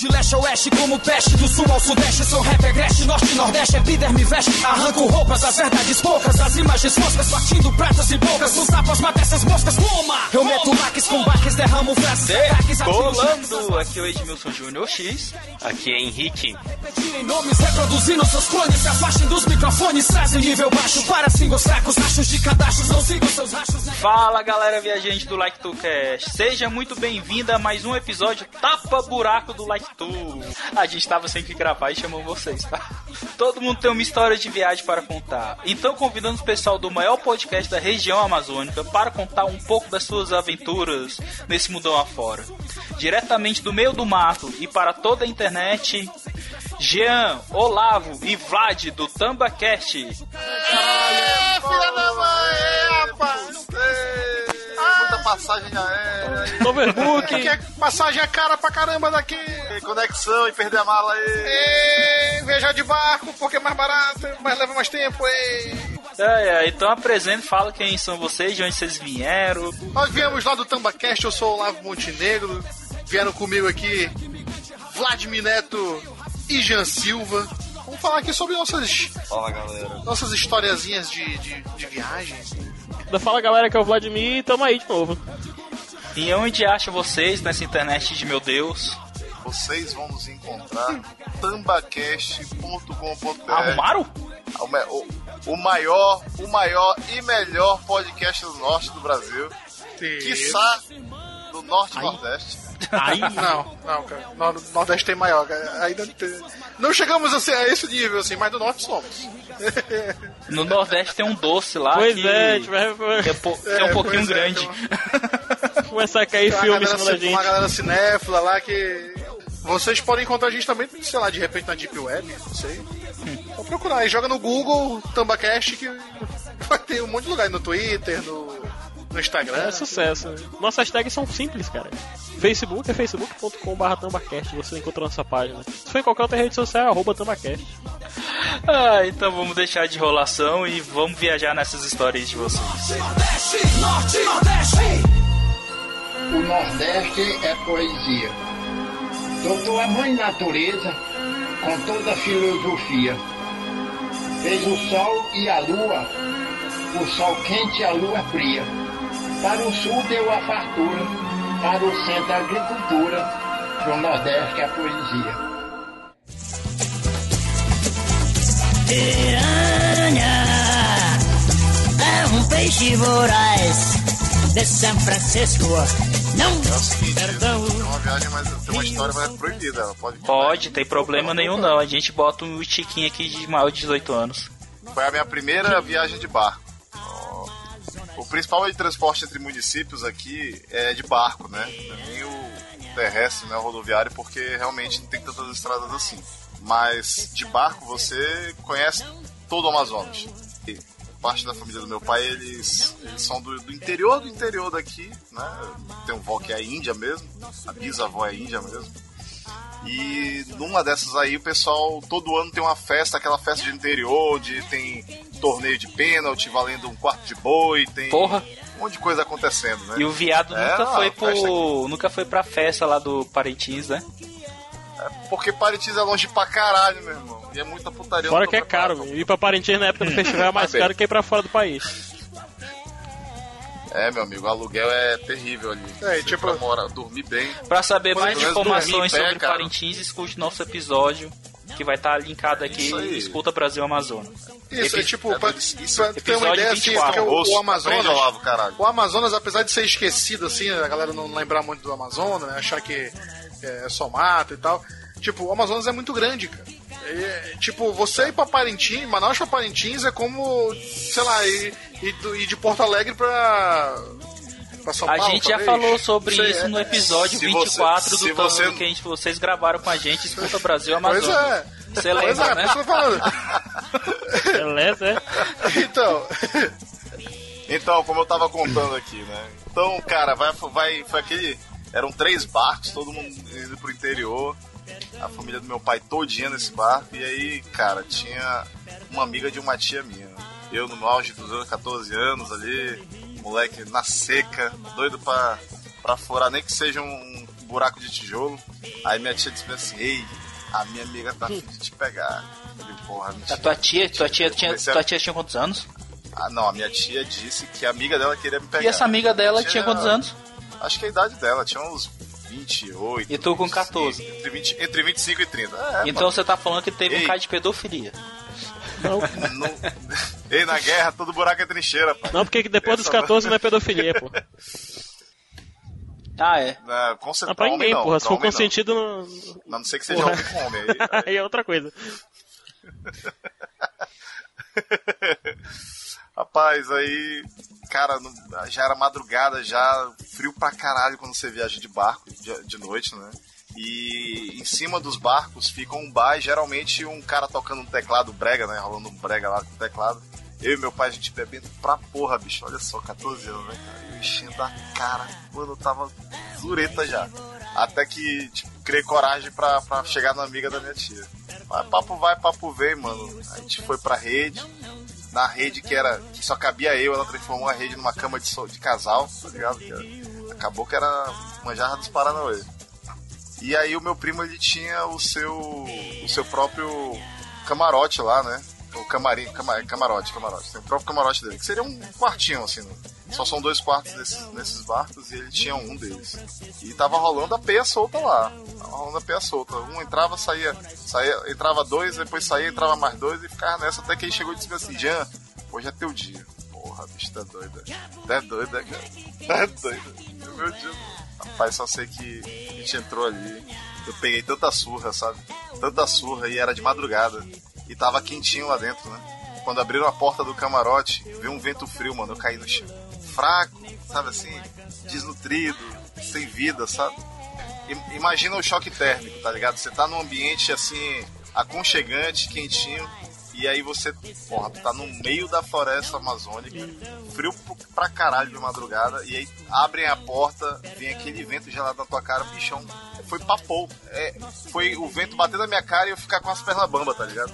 De leste a oeste como peste Do sul ao sudeste. Sou rap agreste Norte e nordeste é me veste. Arranco roupas, as verdades poucas As imagens moscas partindo pratas e bocas. Os tapas mata essas moscas, toma Eu meto laques com baques, derramo frases Colando, aqui é o Edmilson Júnior X Aqui é Henrique. Repetirem nomes, reproduzindo seus clones Se afastem dos microfones, trazem nível baixo Para singles fracos, rachos de cadastros Não sigam seus rachos né? Fala galera viajante do Like to Cast Seja muito bem-vinda a mais um episódio Tapa Buraco do do Like A gente tava sem que gravar e chamou vocês, tá? Todo mundo tem uma história de viagem para contar. Então convidando o pessoal do maior podcast da região amazônica para contar um pouco das suas aventuras nesse mundão afora. Diretamente do meio do mato e para toda a internet, Jean, Olavo e Vlad do TambaCast. Aê, filha da mãe, rapaz! Muita passagem aérea. Overbook. que é passagem é cara pra caramba daqui. conexão e perder a mala aí. E, viajar de barco porque é mais barato, mas leva mais tempo. E... É, é, então apresente, fala quem são vocês, de onde vocês vieram. Nós viemos lá do Tambacast, eu sou o Olavo Montenegro. Vieram comigo aqui Vladimir Neto e Jean Silva. Vamos falar aqui sobre nossas. Fala galera. Nossas historiazinhas de, de, de viagens. Fala galera que é o Vladimir e tamo aí de novo. E onde acha vocês nessa internet de meu Deus? Vocês vão nos encontrar tambacast.com.br. Arrumaram? O, o maior, o maior e melhor podcast do norte do Brasil. Isso. Quiçá do norte e nordeste. Aí não, não, cara. No, Nordeste tem maior, cara. Ainda tem... Não chegamos a, ser, a esse nível, assim, mas do Norte somos. No Nordeste tem um doce lá. Pois que... é, tipo, é, é, é, um pouquinho é, grande. Então... Começar a cair tem filme em cima da gente. Uma galera cinéfila lá que. Vocês podem encontrar a gente também, sei lá, de repente na Deep Web, não sei. Só procurar aí, joga no Google Tambacast que vai ter um monte de lugar no Twitter, no no Instagram. É sucesso. Nossas tags são simples, cara. Facebook é facebook.com.br tambacast, você encontra nossa página. Se for em qualquer outra rede social, é arroba tambacast. Ah, então vamos deixar de enrolação e vamos viajar nessas histórias de vocês. Nordeste, Norte, Nordeste. O Nordeste é poesia. Doutor a Mãe Natureza, com toda a filosofia, fez o sol e a lua, o sol quente e a lua fria para o sul deu a fartura, para o centro a agricultura, para o nordeste a poesia. Piranha é um peixe voraz de São Francisco. Não, é seguinte, perdão. É uma viagem, mas tem uma história mas é proibida. Ela pode, pode, tem problema nenhum não. A gente bota um tiquinho aqui de maior de 18 anos. Foi a minha primeira viagem de barco. O principal meio de transporte entre municípios aqui é de barco, né? Nem o terrestre, né? O rodoviário, porque realmente não tem tantas estradas assim. Mas de barco você conhece todo o Amazonas. E parte da família do meu pai, eles, eles são do, do, interior do interior daqui, né? Tem um vó que é índia mesmo, a bisavó é índia mesmo. E numa dessas aí, o pessoal todo ano tem uma festa, aquela festa de interior, onde tem torneio de pênalti valendo um quarto de boi, tem Porra. um monte de coisa acontecendo, né? E o viado é, nunca, foi pro, nunca foi pra festa lá do Parintins, né? É porque Parintins é longe pra caralho, meu irmão. E é muita putaria. Fora que é caro, ir pra Parintins na época do festival é mais caro que ir pra fora do país. É, meu amigo, o aluguel é terrível ali. É, tipo, pra morar, dormir bem. Pra saber mais informações sobre pé, Parintins, escute nosso episódio, que vai estar tá linkado aqui. Escuta Brasil Amazonas. Isso, é tipo, é, pra, isso, pra ter uma ideia, assim, que o, o Amazonas. o Amazonas, apesar de ser esquecido, assim, a galera não lembrar muito do Amazonas, né, achar que é só mata e tal. Tipo, o Amazonas é muito grande, cara. É, tipo, você ir pra Parintins, Manaus pra Parintins é como, sei lá, ir, ir, de Porto Alegre pra. pra São Paulo. A gente talvez. já falou sobre sei, isso é, no episódio 24 você, do Tano você... que a gente, vocês gravaram com a gente, Escuta Brasil Amazonas. Pois é. Você lembra, é, né? Beleza, é? Então. Então, como eu tava contando aqui, né? Então, cara, vai, vai, foi aquele. Eram três barcos, todo mundo indo pro interior a família do meu pai todinha nesse barco. E aí, cara, tinha uma amiga de uma tia minha. Eu no auge dos 14 anos ali. moleque na seca, doido pra, pra furar, nem que seja um buraco de tijolo. Aí minha tia disse assim, ei, a minha amiga tá afim de te pegar. Eu falei, porra, mentira. A tua tia, tua tia, tinha, tua tia tinha quantos anos? Ah, não, a minha tia disse que a amiga dela queria me pegar. E essa amiga dela tinha, tinha quantos anos? Acho que a idade dela tinha uns 28. E tu com 14. Entre, 20, entre 25 e 30. É, então mano. você tá falando que teve Ei. um caso de pedofilia. Não. não. Ei, na guerra, todo buraco é trincheira, pô. Não, porque depois dos 14 não é pedofilia, pô. Ah, é? é com certeza. Não, pra ninguém, porra. Se for consentido, não. Não, não sei que seja porra. homem com homem. Aí, aí... aí é outra coisa. Rapaz, aí. Cara, já era madrugada, já frio pra caralho quando você viaja de barco de, noite, né? E em cima dos barcos fica um bar e geralmente um cara tocando um teclado brega, né? Rolando um brega lá com o teclado. Eu e meu pai, a gente bebendo pra porra, bicho. Olha só, 14 anos, né, cara? Eu enchendo a cara. Mano, eu tava zureta já. Até que, tipo, criei coragem pra, pra chegar na amiga da minha tia. Mas papo vai, papo vem, mano. A gente foi pra rede. Na rede que era. que só cabia eu, ela transformou a rede numa cama de, so, de casal, tá ligado? Que acabou que era uma jarra dos Paranauê. E aí o meu primo ele tinha o seu. o seu próprio camarote lá, né? O camarim, cama, camarote, camarote. Tem o próprio camarote dele, que seria um quartinho, assim. Só são dois quartos desses, nesses barcos e ele tinha um deles. E tava rolando a peia solta lá. Tava rolando a peia solta. Um entrava, saía, saía, entrava dois, depois saía, entrava mais dois e ficava nessa até que ele chegou e disse assim, Jean, hoje é teu dia. Porra, bicho, tá doida. Tá doida, cara. Tá doida. Meu Deus. Rapaz, só sei que a gente entrou ali. Eu peguei tanta surra, sabe? Tanta surra e era de madrugada e tava quentinho lá dentro, né? Quando abriram a porta do camarote, veio um vento frio, mano, eu caí no chão. Fraco, sabe assim? Desnutrido, sem vida, sabe? Imagina o choque térmico, tá ligado? Você tá num ambiente assim, aconchegante, quentinho, e aí você, porra, tá no meio da floresta amazônica, frio pra caralho de madrugada, e aí abrem a porta, vem aquele vento gelado na tua cara, bichão. Foi papou. É, foi o vento bater na minha cara e eu ficar com as pernas bamba, tá ligado?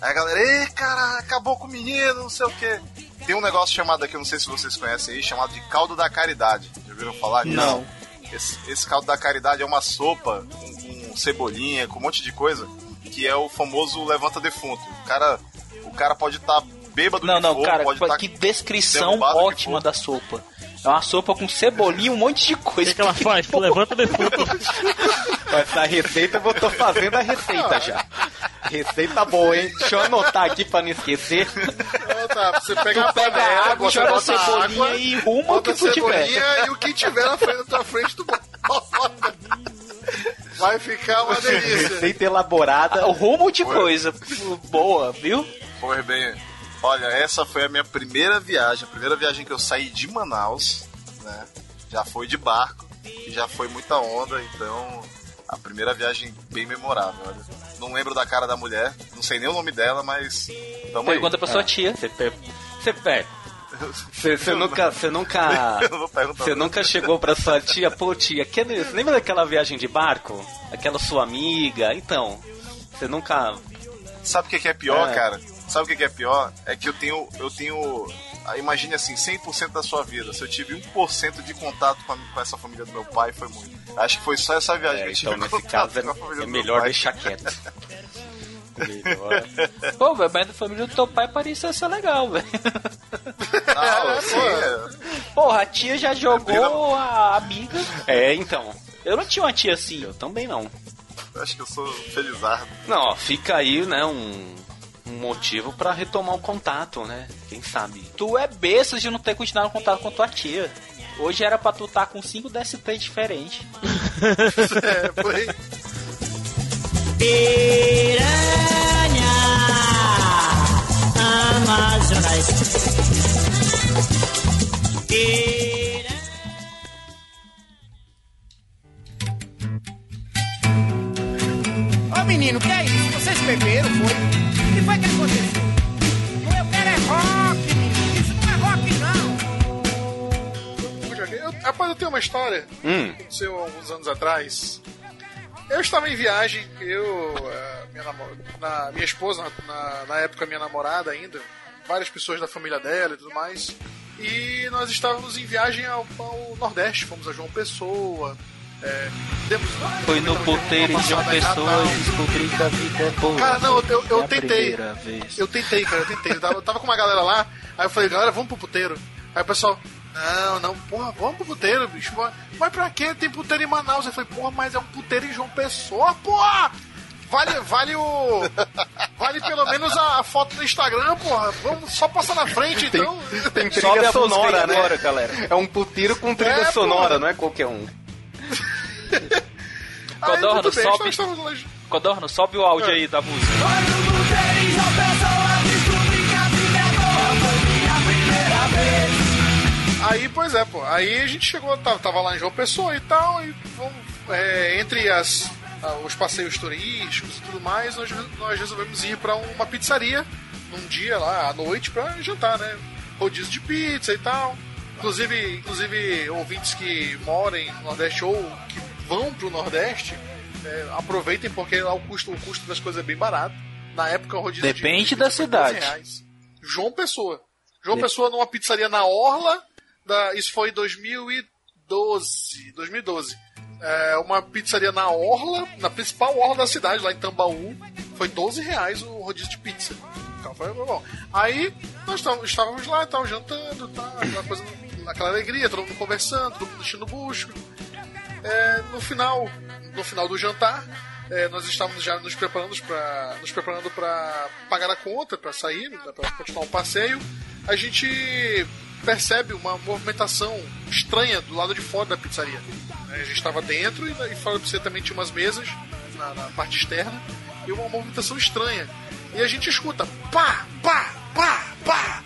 Aí a galera, ei, cara, acabou com o menino, não sei o quê. Tem um negócio chamado aqui, não sei se vocês conhecem aí, chamado de caldo da caridade. Já viram falar? Não. Esse, esse caldo da caridade é uma sopa com, com cebolinha, com um monte de coisa que é o famoso levanta defunto. O cara, o cara pode estar tá bêbado não, de não, fogo, cara, pode tá que descrição ótima da sopa. É uma sopa com cebolinha e um monte de coisa. O que, ela faz? Levanta defunto. Essa receita eu tô fazendo a receita já. Receita boa, hein? Deixa eu anotar aqui pra não esquecer. tá, você pega tu a pega panela, água, joga a cebolinha água, e rumo o que tu tiver. e o que tiver na frente da tua frente tu bota. Vai ficar uma delícia. Receita elaborada, o rumo de coisa boa, viu? Pois bem, olha, essa foi a minha primeira viagem, a primeira viagem que eu saí de Manaus, né? Já foi de barco e já foi muita onda, então a primeira viagem bem memorável, olha. Não lembro da cara da mulher, não sei nem o nome dela, mas. Tamo Pergunta aí. pra sua é. tia. Você, per... você per... Você nunca, você nunca, você nunca chegou pra sua tia, pô tia, que, lembra daquela viagem de barco? Aquela sua amiga? Então, você nunca... Sabe o que, que é pior, é. cara? Sabe o que, é pior? É que eu tenho, eu tenho, ah, imagine assim, 100% da sua vida. Se eu tive 1% de contato com, a, com, essa família do meu pai, foi muito. Acho que foi só essa viagem é, que eu tive Então, nesse caso, é, é melhor deixar quieto. Pô, velho, mas a família do teu pai parecia ser legal, velho. Ah, Porra, a tia já jogou a amiga. É, então. Eu não tinha uma tia assim. Eu também não. Acho que eu sou felizardo. Não, ó, fica aí, né, um motivo para retomar o contato, né? Quem sabe? Tu é besta de não ter continuado o contato com tua tia. Hoje era pra tu estar tá com 5 DSP diferentes. é, foi. Piranha Amazonas. Piranha. Ô menino, que é isso? Vocês beberam, foi? O que foi que aconteceu? Eu quero é rock, menino. Isso não é rock, não. Eu, rapaz, eu tenho uma história. Hum. Aconteceu alguns anos atrás eu estava em viagem, eu, minha, na, minha esposa, na, na época minha namorada ainda, várias pessoas da família dela e tudo mais. E nós estávamos em viagem ao, ao Nordeste, fomos a João Pessoa. É, demos, Foi no puteiro de João Pessoa e descobri que a vida é boa. Cara, não, eu, eu, eu tentei. Eu tentei, cara, eu tentei. Eu tava, eu tava com uma galera lá, aí eu falei, galera, vamos pro puteiro. Aí o pessoal, não, não, porra, vamos pro puteiro, bicho. Mas pra quê? Tem puteiro em Manaus. Eu falei, porra, mas é um puteiro em João Pessoa, porra! Vale, vale o. Vale pelo menos a, a foto do Instagram, porra. Vamos só passar na frente, então. Tem, tem trilha sonora, né? Agora, galera. É um puteiro com trilha é, sonora, porra. não é qualquer um. Codorno, sobe. Codorno, sobe o áudio é. aí da música. Aí, pois é, pô. Aí a gente chegou, tava, tava lá em João Pessoa e tal, e vamos, é, entre as, os passeios turísticos e tudo mais, nós, nós resolvemos ir para uma pizzaria num dia lá à noite para jantar, né? Rodízio de pizza e tal. Inclusive, inclusive ouvintes que moram no Nordeste ou que vão pro Nordeste, é, aproveitem porque lá o custo, o custo das coisas é bem barato. Na época o rodízio Depende de da cidade. Reais. João Pessoa. João Pessoa numa pizzaria na Orla, da, isso foi em 2012. 2012. É, uma pizzaria na Orla, na principal Orla da cidade, lá em Tambaú. Foi 12 reais o rodízio de pizza. Então foi bom. Aí nós estávamos lá, estávamos jantando, tá, aquela, coisa, aquela alegria, todo mundo conversando, todo mundo enchendo o bucho. É, no final, no final do jantar, é, nós estávamos já nos preparando para nos preparando para pagar a conta, para sair, né, para continuar o passeio. A gente percebe uma movimentação estranha do lado de fora da pizzaria. A gente estava dentro e, fora da pizzaria também tinha umas mesas na, na, parte externa e uma movimentação estranha. E a gente escuta pá, pá, pá, pá.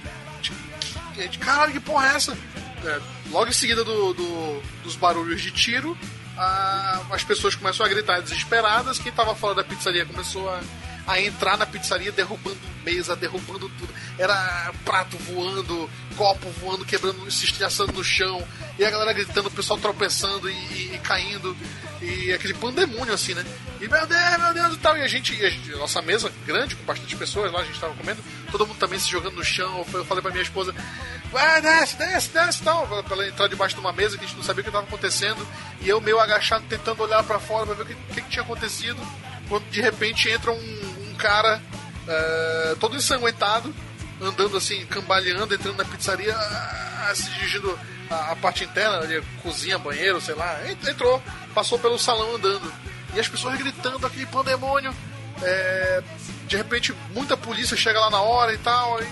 E a gente, caralho, que porra é essa? É, logo em seguida do, do, dos barulhos de tiro, a, as pessoas começam a gritar desesperadas. Quem estava fora da pizzaria começou a a entrar na pizzaria derrubando mesa, derrubando tudo. Era prato voando, copo voando, quebrando, se estressando no chão. E a galera gritando, o pessoal tropeçando e, e caindo. E aquele pandemônio assim, né? E meu Deus, meu Deus e tal. E a gente, a gente, nossa mesa grande, com bastante pessoas lá, a gente tava comendo, todo mundo também se jogando no chão. Eu falei pra minha esposa, vai, desce, desce, desce e tal. Pra ela entrar debaixo de uma mesa que a gente não sabia o que estava acontecendo. E eu meio agachado, tentando olhar para fora pra ver o que, que, que tinha acontecido. Quando de repente entra um cara uh, todo ensanguentado, andando assim, cambaleando, entrando na pizzaria, uh, se dirigindo a, parte interna, ali, cozinha, banheiro, sei lá. Entrou, passou pelo salão andando. E as pessoas gritando aquele pandemônio. É, de repente, muita polícia chega lá na hora e tal. E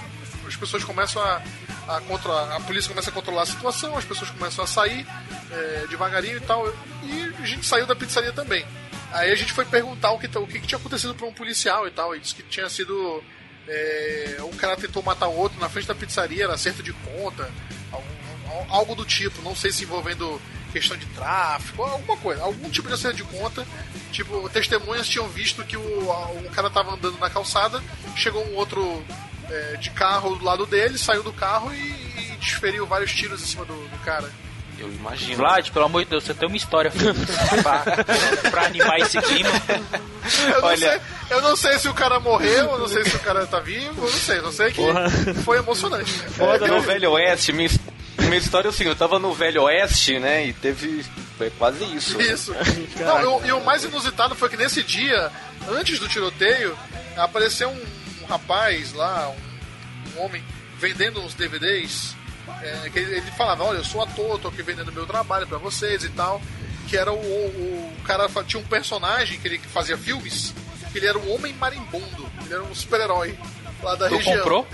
as pessoas começam a, a controlar, a polícia começa a controlar a situação, as pessoas começam a sair é, devagarinho e tal. E a gente saiu da pizzaria também. Aí a gente foi perguntar o que, o que, tinha acontecido para um policial e tal. E disse que tinha sido. É, um cara tentou matar o outro na frente da pizzaria, era acerto de conta, algo, algo do tipo. Não sei se envolvendo questão de tráfico, alguma coisa, algum tipo de acerto de conta. Tipo, testemunhas tinham visto que o, o cara tava andando na calçada, chegou um outro é, de carro do lado dele, saiu do carro e, e desferiu vários tiros em cima do, do cara. Eu imagino. Vlad, pelo amor de Deus, você tem uma história pra, pra animar esse clima. Eu não, Olha... sei, eu não sei se o cara morreu, eu não sei se o cara tá vivo, eu não sei, não sei que Porra. foi emocionante. Foda, é, no Velho Oeste, minha, minha história é assim, eu tava no Velho Oeste, né, e teve... Foi quase isso. Isso. Não, e o mais inusitado foi que nesse dia, antes do tiroteio, apareceu um, um rapaz lá, um, um homem, vendendo uns DVDs é, que ele, ele, falava, olha, eu sou ator, tô aqui vendendo meu trabalho para vocês e tal. Que era o, o, o, cara tinha um personagem que ele fazia filmes, que ele era um homem marimbondo, ele era um super-herói lá da tu região. comprou?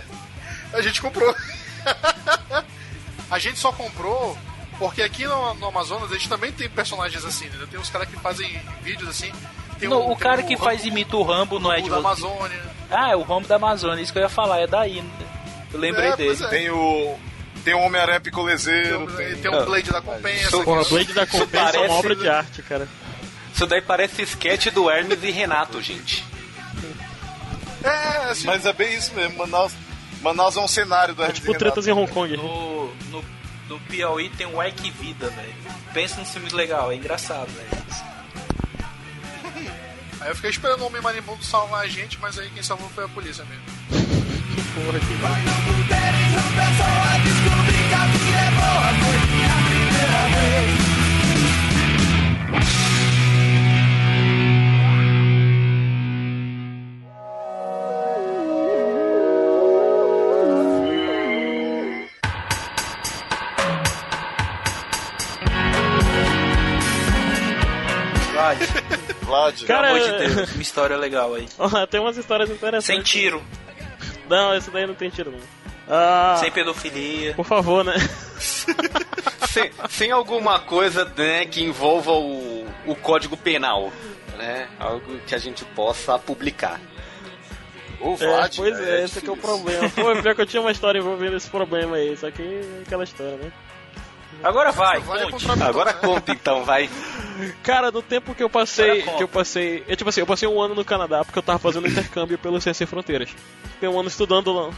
a gente comprou. a gente só comprou porque aqui no, no, Amazonas a gente também tem personagens assim, né? Tem uns caras que fazem vídeos assim. Não, um, o cara que Rambo, faz imita o Rambo não é de da Amazônia. Ah, é o Rambo da Amazônia, isso que eu ia falar, é daí. Né? Eu lembrei é, dele. É. Tem o. Tem o Homem-Aranha Picolezeiro. Tem, tem um Blade da Compensa. Isso, porra, Blade da Compensa parece... é uma obra de arte, cara. Isso daí parece sketch do Hermes e Renato, gente. É, assim... Mas é bem isso mesmo. Manaus, Manaus é um cenário do é, Tipo tretas em Hong Kong. No, no, no Piauí tem o Ai Que Vida, velho. Pensa num filme legal, é engraçado, velho. Aí eu fiquei esperando o Homem Marimbondo salvar a gente, mas aí quem salvou foi a polícia mesmo. que porra que vai. Vlad. Cara, Pelo amor de Deus, uma história legal aí. tem umas histórias interessantes. Sem tiro. Não, esse daí não tem tiro, não. Ah, sem pedofilia. Por favor, né? sem, sem alguma coisa né, que envolva o, o código penal, né? Algo que a gente possa publicar. O Vlad, é, pois é, é esse é, é o problema. Pô, pior que eu tinha uma história envolvendo esse problema aí, só que é aquela história, né? Agora vai, conte. Agora conta então, vai. Cara, do tempo que eu passei, que eu passei, eu, tipo assim, eu passei um ano no Canadá porque eu tava fazendo intercâmbio pelo CC Fronteiras. Fiquei um ano estudando lá.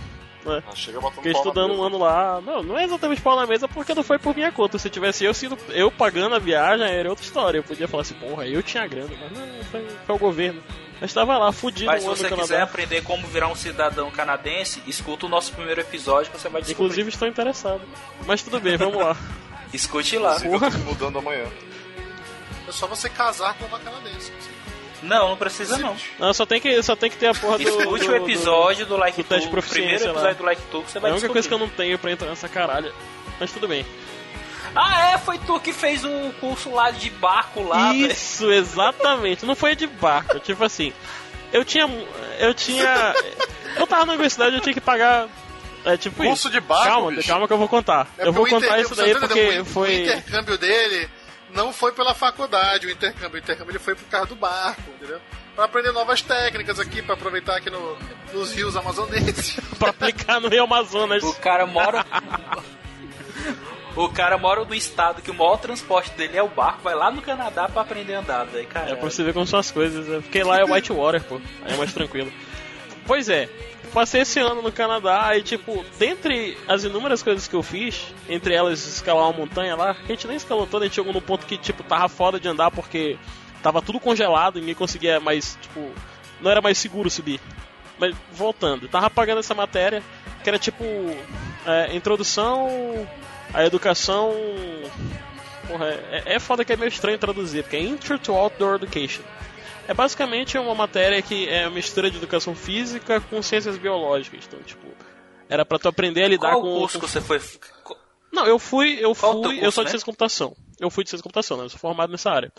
Né? Ah, chega Fiquei estudando um ano lá. Não, não é exatamente pau na mesa porque não foi por minha conta. Se tivesse eu sido eu pagando a viagem, era outra história. Eu podia falar assim, porra, eu tinha grana, mas não, foi, foi o governo. Mas estava lá, fudido Mas se você quiser aprender como virar um cidadão canadense, escuta o nosso primeiro episódio que você vai descobrir. Inclusive estou interessado. Mas tudo bem, vamos lá. Escute lá. Eu tô mudando amanhã. É só você casar com uma canadense. Não, não precisa não. Não, só tem que, só tem que ter a porra do. Escute o episódio do, do Like do teste O primeiro episódio lá. do Like Tu que você vai É a única coisa que eu não tenho pra entrar nessa caralho. Mas tudo bem. Ah, é? Foi tu que fez o curso lá de barco lá. Isso, exatamente. Não foi de barco. tipo assim, eu tinha. Eu tinha. Eu tava na universidade, eu tinha que pagar é tipo Curso isso. de barco, Calma, calma que eu vou contar. É eu vou contar isso daí porque o, foi. O intercâmbio dele não foi pela faculdade, o intercâmbio. O intercâmbio ele foi por causa do barco, entendeu? Pra aprender novas técnicas aqui, pra aproveitar aqui no, nos rios amazonenses. pra aplicar no Rio Amazonas. O cara mora. O cara mora no estado que o maior transporte dele é o barco, vai lá no Canadá pra aprender a andar, daí, cara. É pra você ver como são as coisas. Eu fiquei lá é Whitewater, pô. Aí é mais tranquilo. Pois é, passei esse ano no Canadá e, tipo, dentre as inúmeras coisas que eu fiz, entre elas escalar uma montanha lá, a gente nem escalou toda, a gente chegou num ponto que, tipo, tava foda de andar porque tava tudo congelado e ninguém conseguia mais, tipo, não era mais seguro subir. Mas voltando, tava pagando essa matéria que era tipo é, introdução à educação. Porra, é, é foda que é meio estranho traduzir, porque é Intro to Outdoor Education. É basicamente uma matéria que é uma mistura de educação física com ciências biológicas. Então, tipo, era para tu aprender a lidar Qual com. o curso com... que você foi? Não, eu fui, eu Qual fui, curso, eu sou de né? ciência de computação. Eu fui de ciência de computação, né? Eu sou formado nessa área.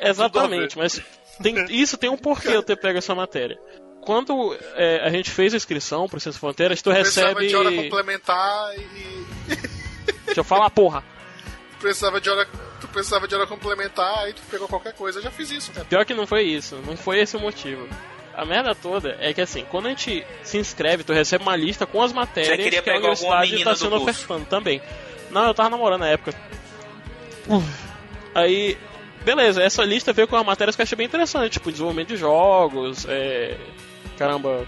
Exatamente, mas tem, isso tem um porquê eu ter pego essa matéria. Quando é, a gente fez a inscrição para Ciência Fronteiras, tu Precisava recebe. de hora complementar e. Deixa eu falar, porra. Precisava de hora. Tu precisava de hora complementar, aí tu pegou qualquer coisa. Eu já fiz isso, cara. Pior que não foi isso, não foi esse o motivo. A merda toda é que assim, quando a gente se inscreve, tu recebe uma lista com as matérias Você queria que a pegar universidade está do sendo ofertando também. Não, eu tava namorando na época. Aí, beleza, essa lista veio com as matérias que eu achei bem interessante, tipo desenvolvimento de jogos, é, caramba,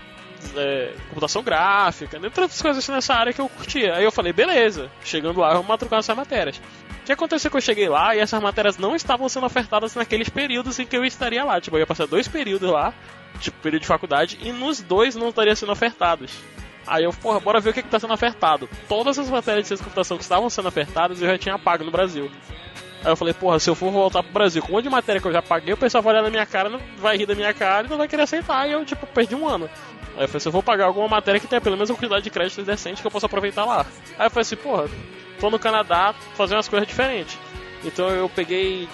é, computação gráfica, entre outras coisas assim nessa área que eu curtia. Aí eu falei, beleza, chegando lá, vamos matricular essas matérias. O que aconteceu que eu cheguei lá e essas matérias não estavam sendo ofertadas naqueles períodos em que eu estaria lá. Tipo, eu ia passar dois períodos lá, tipo, período de faculdade, e nos dois não estariam sendo ofertados. Aí eu, porra, bora ver o que, que tá sendo ofertado. Todas as matérias de ciência computação que estavam sendo ofertadas eu já tinha pago no Brasil. Aí eu falei, porra, se eu for voltar pro Brasil com um monte de matéria que eu já paguei, o pessoal vai olhar na minha cara, não vai rir da minha cara e não vai querer aceitar. E eu, tipo, perdi um ano. Aí eu falei, se eu vou pagar alguma matéria que tenha pelo menos uma quantidade de créditos decente que eu possa aproveitar lá. Aí eu falei assim, porra, tô no Canadá fazer umas coisas diferentes. Então eu peguei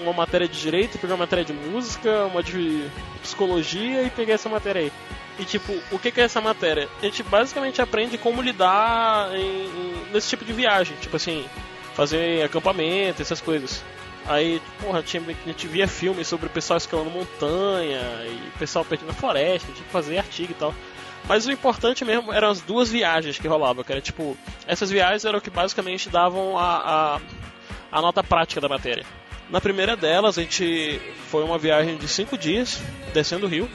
uma matéria de direito, peguei uma matéria de música, uma de psicologia e peguei essa matéria aí. E tipo, o que, que é essa matéria? A gente basicamente aprende como lidar em, em- nesse tipo de viagem. Tipo assim, fazer acampamento, essas coisas. Aí, porra, tinha, a gente via filmes sobre o pessoal escalando montanha e pessoal perdido na floresta, que fazer artigo e tal. Mas o importante mesmo eram as duas viagens que rolavam, que era tipo, essas viagens eram o que basicamente davam a, a, a nota prática da matéria. Na primeira delas, a gente foi uma viagem de cinco dias, descendo o rio.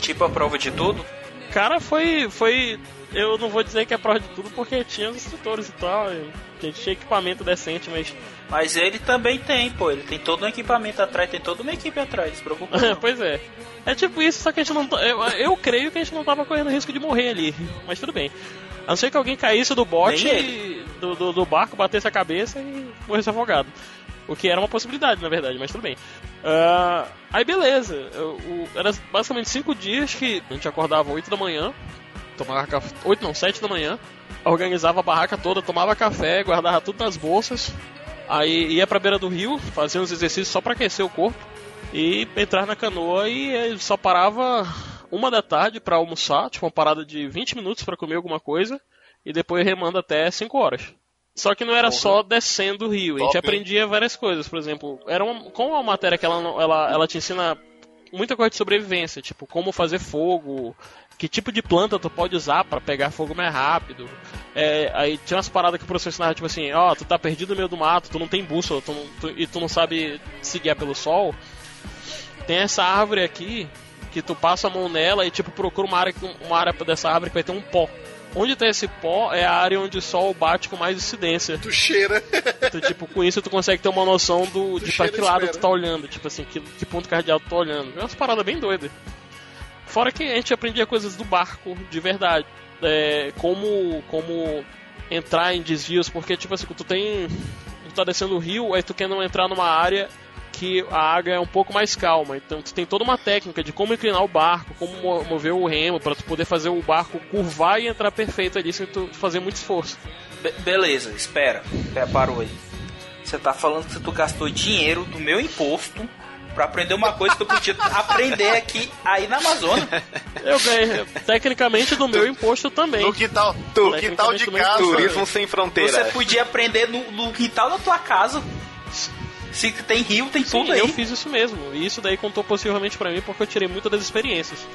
Tipo a prova de tudo? Cara, foi. foi. Eu não vou dizer que é prova de tudo porque tinha os instrutores e tal. e Gente tinha equipamento decente, mas. Mas ele também tem, pô. Ele tem todo um equipamento atrás, tem toda uma equipe atrás, se preocupa. pois é. É tipo isso, só que a gente não. tá- Eu, eu creio que a gente não tava correndo risco de morrer ali. Mas tudo bem. A não ser que alguém caísse do bote, e- do, do, do barco, batesse a cabeça e morresse afogado. O que era uma possibilidade, na verdade, mas tudo bem. Uh, aí beleza, eu, era basicamente cinco dias que a gente acordava 8 da manhã, tomava café. 8 não, 7 da manhã, organizava a barraca toda, tomava café, guardava tudo nas bolsas, aí ia pra beira do rio, fazia uns exercícios só para aquecer o corpo, e entrar na canoa e só parava uma da tarde para almoçar, tipo uma parada de 20 minutos para comer alguma coisa, e depois remando até 5 horas. Só que não era Porra. só descendo o rio, Top, a gente aprendia várias coisas, por exemplo, era uma, com uma matéria que ela, ela, ela te ensina muita coisa de sobrevivência, tipo como fazer fogo, que tipo de planta tu pode usar para pegar fogo mais rápido. É, aí tinha umas paradas que o professor ensinava, tipo assim, ó, oh, tu tá perdido no meio do mato, tu não tem bússola tu tu, e tu não sabe se guiar pelo sol. Tem essa árvore aqui, que tu passa a mão nela e tipo procura uma área, uma área dessa árvore que vai ter um pó. Onde tem esse pó é a área onde o sol bate com mais incidência. Tu cheira. Então, tipo, com isso tu consegue ter uma noção do, de pra que lado tu tá olhando. Tipo assim, que, que ponto cardeal tu tá olhando. É umas paradas bem doidas. Fora que a gente aprendia coisas do barco, de verdade. É, como, como entrar em desvios, porque tipo assim, tu tem. Tu tá descendo o rio, aí tu quer não entrar numa área que a água é um pouco mais calma. Então tu tem toda uma técnica de como inclinar o barco, como mover o remo, para tu poder fazer o barco curvar e entrar perfeito ali sem tu fazer muito esforço. Be beleza, espera. Pé, parou aí. Você tá falando que tu gastou dinheiro do meu imposto para aprender uma coisa que tu podia aprender aqui aí na Amazônia. Eu ganhei tecnicamente do meu imposto também. No quintal, no quintal de casa. Turismo sem fronteira. Você podia aprender no, no quintal da tua casa. Se tem rio, tem Sim, tudo aí. Eu fiz isso mesmo. E isso daí contou possivelmente para mim porque eu tirei muitas das experiências.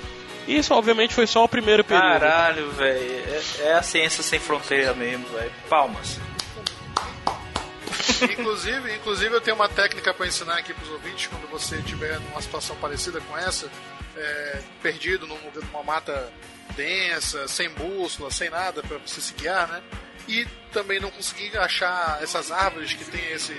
Isso, obviamente, foi só o primeiro período. Caralho, velho. É, é, a ciência sem fronteira mesmo, velho. Palmas. Inclusive, inclusive, eu tenho uma técnica para ensinar aqui pros ouvintes quando você estiver numa situação parecida com essa, é, perdido numa mata densa, sem bússola, sem nada para você se guiar, né? E também não conseguir achar essas árvores que tem esse,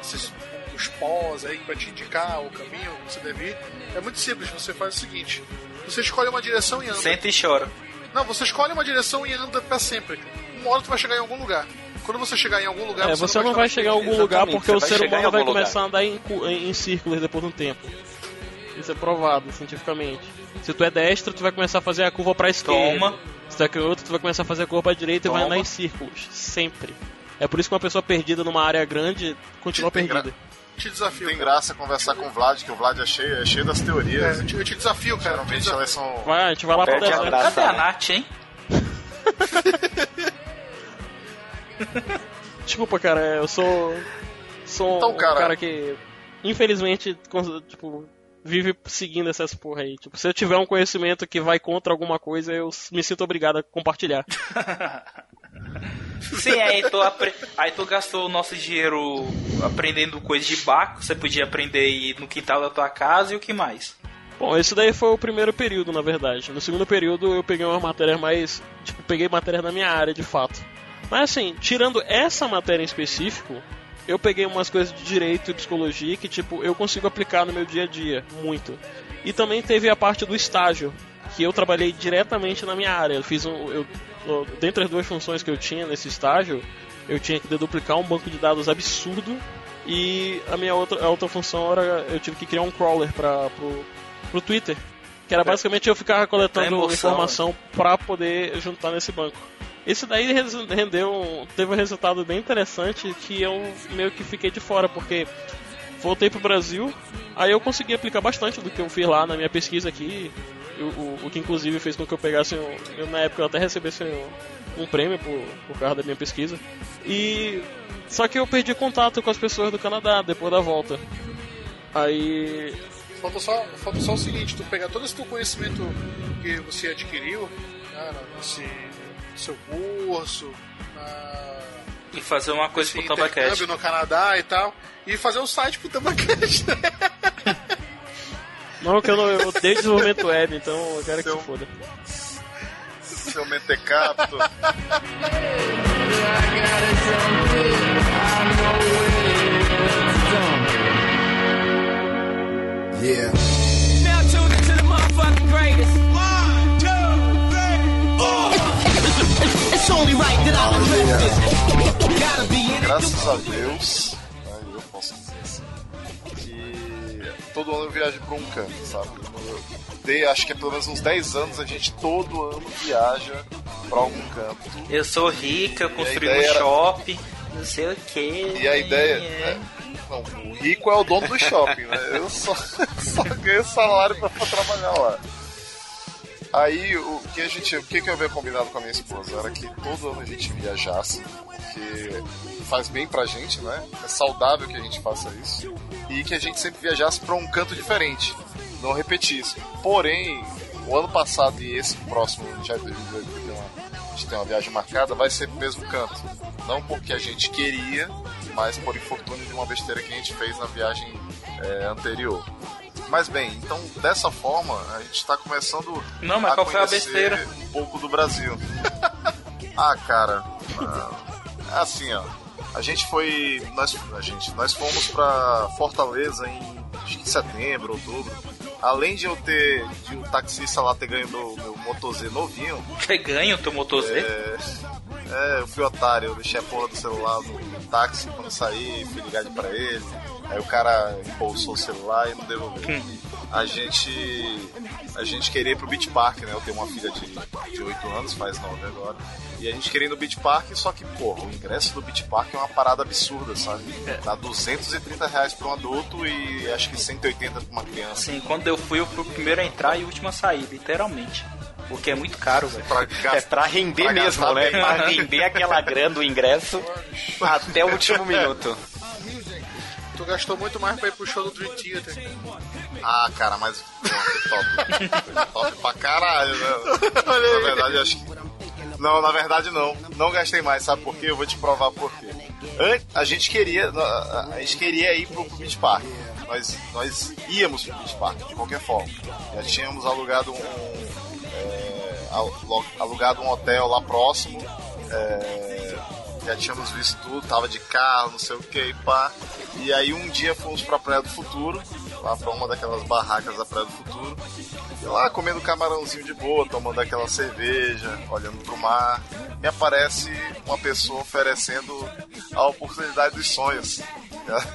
esses os pós aí para te indicar o caminho que você deve ir. É muito simples, você faz o seguinte: você escolhe uma direção e anda. Senta e chora. Não, você escolhe uma direção e anda para sempre. Uma hora tu vai chegar em algum lugar. Quando você chegar em algum lugar, é, você, não vai, chegar em algum lugar porque o ser humano vai começar a andar em, em, em círculos depois de um tempo. Isso é provado cientificamente. Se tu é destro, tu vai começar a fazer a curva pra esquerda. Toma. Se tu é canhoto, tu vai começar a fazer a curva pra direita Toma. e vai andar em círculos. Sempre. É por isso que uma pessoa perdida numa área grande continua perdida te desafio. Tem cara. graça conversar com o Vlad, que o Vlad é cheio, é cheio das teorias. É, eu, te, eu te desafio, cara. Geralmente desafio. elas são. Vai, a gente vai lá deserto. Cadê a Nath, hein? Desculpa, cara, eu sou. Sou então, cara... um cara que, infelizmente, tipo, vive seguindo essas porra aí. Tipo, se eu tiver um conhecimento que vai contra alguma coisa, eu me sinto obrigado a compartilhar. Sim, aí tu, aí tu gastou o nosso dinheiro aprendendo coisas de barco, você podia aprender aí no quintal da tua casa e o que mais? Bom, esse daí foi o primeiro período, na verdade. No segundo período eu peguei uma matéria mais. Tipo, peguei matéria na minha área de fato. Mas assim, tirando essa matéria em específico, eu peguei umas coisas de direito e psicologia que, tipo, eu consigo aplicar no meu dia a dia, muito. E também teve a parte do estágio, que eu trabalhei diretamente na minha área. Eu fiz um. Eu, dentre as duas funções que eu tinha nesse estágio, eu tinha que deduplicar um banco de dados absurdo. E a minha outra, a outra função era eu tive que criar um crawler para pro, pro Twitter. Que era basicamente eu ficar coletando emoção, informação para poder juntar nesse banco. Esse daí rendeu, teve um resultado bem interessante que eu meio que fiquei de fora, porque voltei pro Brasil, aí eu consegui aplicar bastante do que eu fiz lá na minha pesquisa aqui, o, o que inclusive fez com que eu pegasse, um, eu, na época eu até recebesse um, um prêmio por, por causa da minha pesquisa. E só que eu perdi contato com as pessoas do Canadá depois da volta. Aí falta só, falta só o seguinte, tu pegar todo esse teu conhecimento que você adquiriu, né, nesse seu curso, na, e fazer uma coisa pro Tambacast. no Canadá e tal, e fazer um site pro Tambacast. Não, que eu, não, eu odeio desenvolvimento web, então eu quero Seu... que se foda. Seu mentecapto. Yeah. Now tune into the motherfucking greatest. Graças a Deus, eu posso dizer assim. Que todo ano eu viajo pra um canto, sabe? Eu, acho que é pelo menos uns 10 anos a gente todo ano viaja pra algum canto. Eu sou rica, eu construí um era... shopping, não sei o que. E a ideia. É... Não, o rico é o dono do shopping, né? Eu só, só ganho salário pra trabalhar lá. Aí o que a gente. O que, eu havia combinado com a minha esposa? Era que todo ano a gente viajasse, porque faz bem pra gente, né? É saudável que a gente faça isso. E que a gente sempre viajasse pra um canto diferente. Não repetisse. Porém, o ano passado e esse próximo, já tem gente tem uma viagem marcada, vai ser pro mesmo canto. Não porque a gente queria, mas por infortúnio de uma besteira que a gente fez na viagem é, anterior. Mas bem, então dessa forma a gente está começando Não, mas a qual foi a besteira? um pouco do Brasil. ah, cara, ah, assim, ó. A gente foi, nós, a gente, nós fomos para Fortaleza em, que setembro, outubro. Além de eu ter, de um taxista lá ter ganho meu, meu Moto Z novinho. Ter ganho o teu Moto Z? É, é, eu fui otário, eu deixei a porra do celular no, táxi quando saí, fui ligar pra ele. Aí o cara embolsou o celular e não devolveu. Hum. A gente. A gente queria ir pro Beach Park, né? Eu tenho uma filha de, de 8 anos, faz 9 agora. E a gente queria ir no Beach Park, só que, porra, o ingresso do Beach Park é uma parada absurda, sabe? Dá 230 reais pra um adulto e acho que 180 pra uma criança. Sim, quando eu fui, eu fui o primeiro a entrar e o último a sair, literalmente. Porque é muito caro, velho. É pra render pra mesmo, né? Bem. Pra render aquela grana do ingresso até o último minuto. Tu gastou muito mais pra ir pro show do Dream Theater. Ah, cara, mas top. top pra caralho, né? Na verdade, acho que. Não, na verdade não. Não gastei mais, sabe por quê? Eu vou te provar por quê. A gente queria. A gente queria ir pro Beach Park. Nós, nós íamos pro Beach Park, de qualquer forma. Já tínhamos alugado um. É, alugado um hotel lá próximo. É, já tínhamos visto tudo, tava de carro, não sei o que, pá. E aí um dia fomos pra Praia do Futuro, lá pra uma daquelas barracas da Praia do Futuro. E lá comendo camarãozinho de boa, tomando aquela cerveja, olhando pro mar. E aparece uma pessoa oferecendo a oportunidade dos sonhos.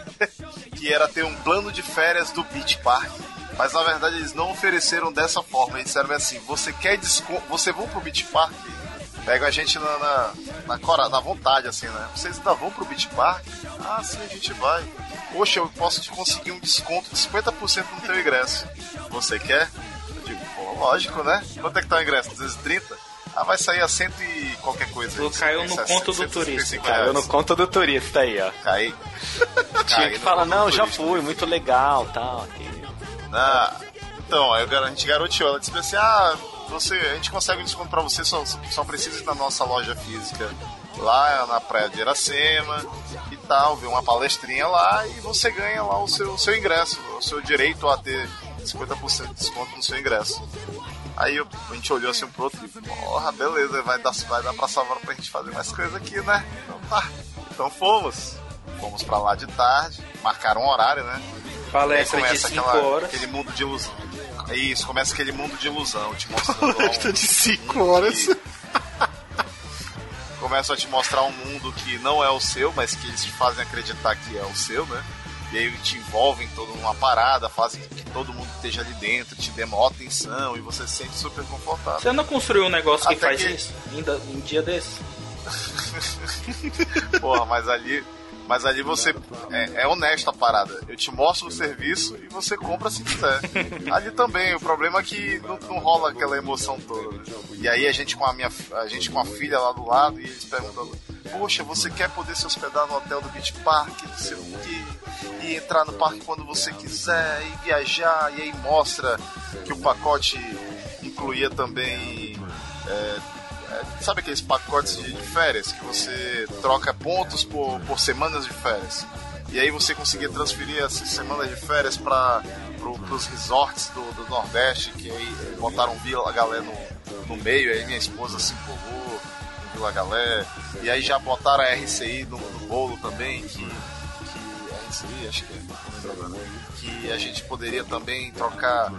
que era ter um plano de férias do Beach Park. Mas na verdade eles não ofereceram dessa forma. Eles disseram assim: você quer desconto? Você vai pro Beach Park? Pega a gente na, na, na, na, vontade, assim, né? Vocês ainda vão pro Beach Park? Ah, sim, a gente vai. Poxa, eu posso te conseguir um desconto de 50% no teu ingresso. Você quer? Eu digo, pô, lógico, né? Quanto é que tá o ingresso? 230? Ah, vai sair a cento e qualquer coisa. Tu caiu no conto do turista. Caiu no conto do turista aí, ó. Caí. Tinha que falar, não, já fui, muito legal tal. Ah, então, aí a gente garoteou. Ela disse assim: ah, você, a gente consegue um desconto pra você, só, só precisa ir na nossa loja física lá na praia de Iracema tal, ver uma palestrinha lá e você ganha lá o seu, o seu ingresso, o seu direito a ter 50% de desconto no seu ingresso. Aí eu, a gente olhou assim um pro outro e, porra, beleza, vai dar, vai dar pra salvar pra gente fazer mais coisa aqui, né? Então tá. Então fomos. Fomos pra lá de tarde, marcaram um horário, né? Palestra de 5 horas. Aquele mundo de ilusão. Isso, começa aquele mundo de ilusão, te mostrando. Palestra de 5 horas. Começa a te mostrar um mundo que não é o seu, mas que eles te fazem acreditar que é o seu, né? E aí te envolvem toda uma parada, fazem que todo mundo esteja ali dentro, te dê maior atenção e você se sente super confortável. Você não construiu um negócio que Até faz que... isso? Ainda um dia desse? Porra, mas ali mas ali você. É, é honesto a parada. Eu te mostro o serviço e você compra se quiser. Ali também, o problema é que não, não rola aquela emoção toda. Né? E aí a gente com a minha. A gente com a filha lá do lado e eles perguntando. Poxa, você quer poder se hospedar no hotel do Beach Park, não sei o quê, e entrar no parque quando você quiser, e viajar, e aí mostra que o pacote incluía também é, sabe aqueles pacotes de férias que você troca pontos por, por semanas de férias? E aí você conseguia transferir essas semanas de férias para pro, os resorts do, do, Nordeste, que aí botaram Vila Galé no, no meio, aí minha esposa se empolgou no Vila Galé, e aí já botaram a RCI no, no bolo também, que, que aí, acho que é, que a gente poderia também trocar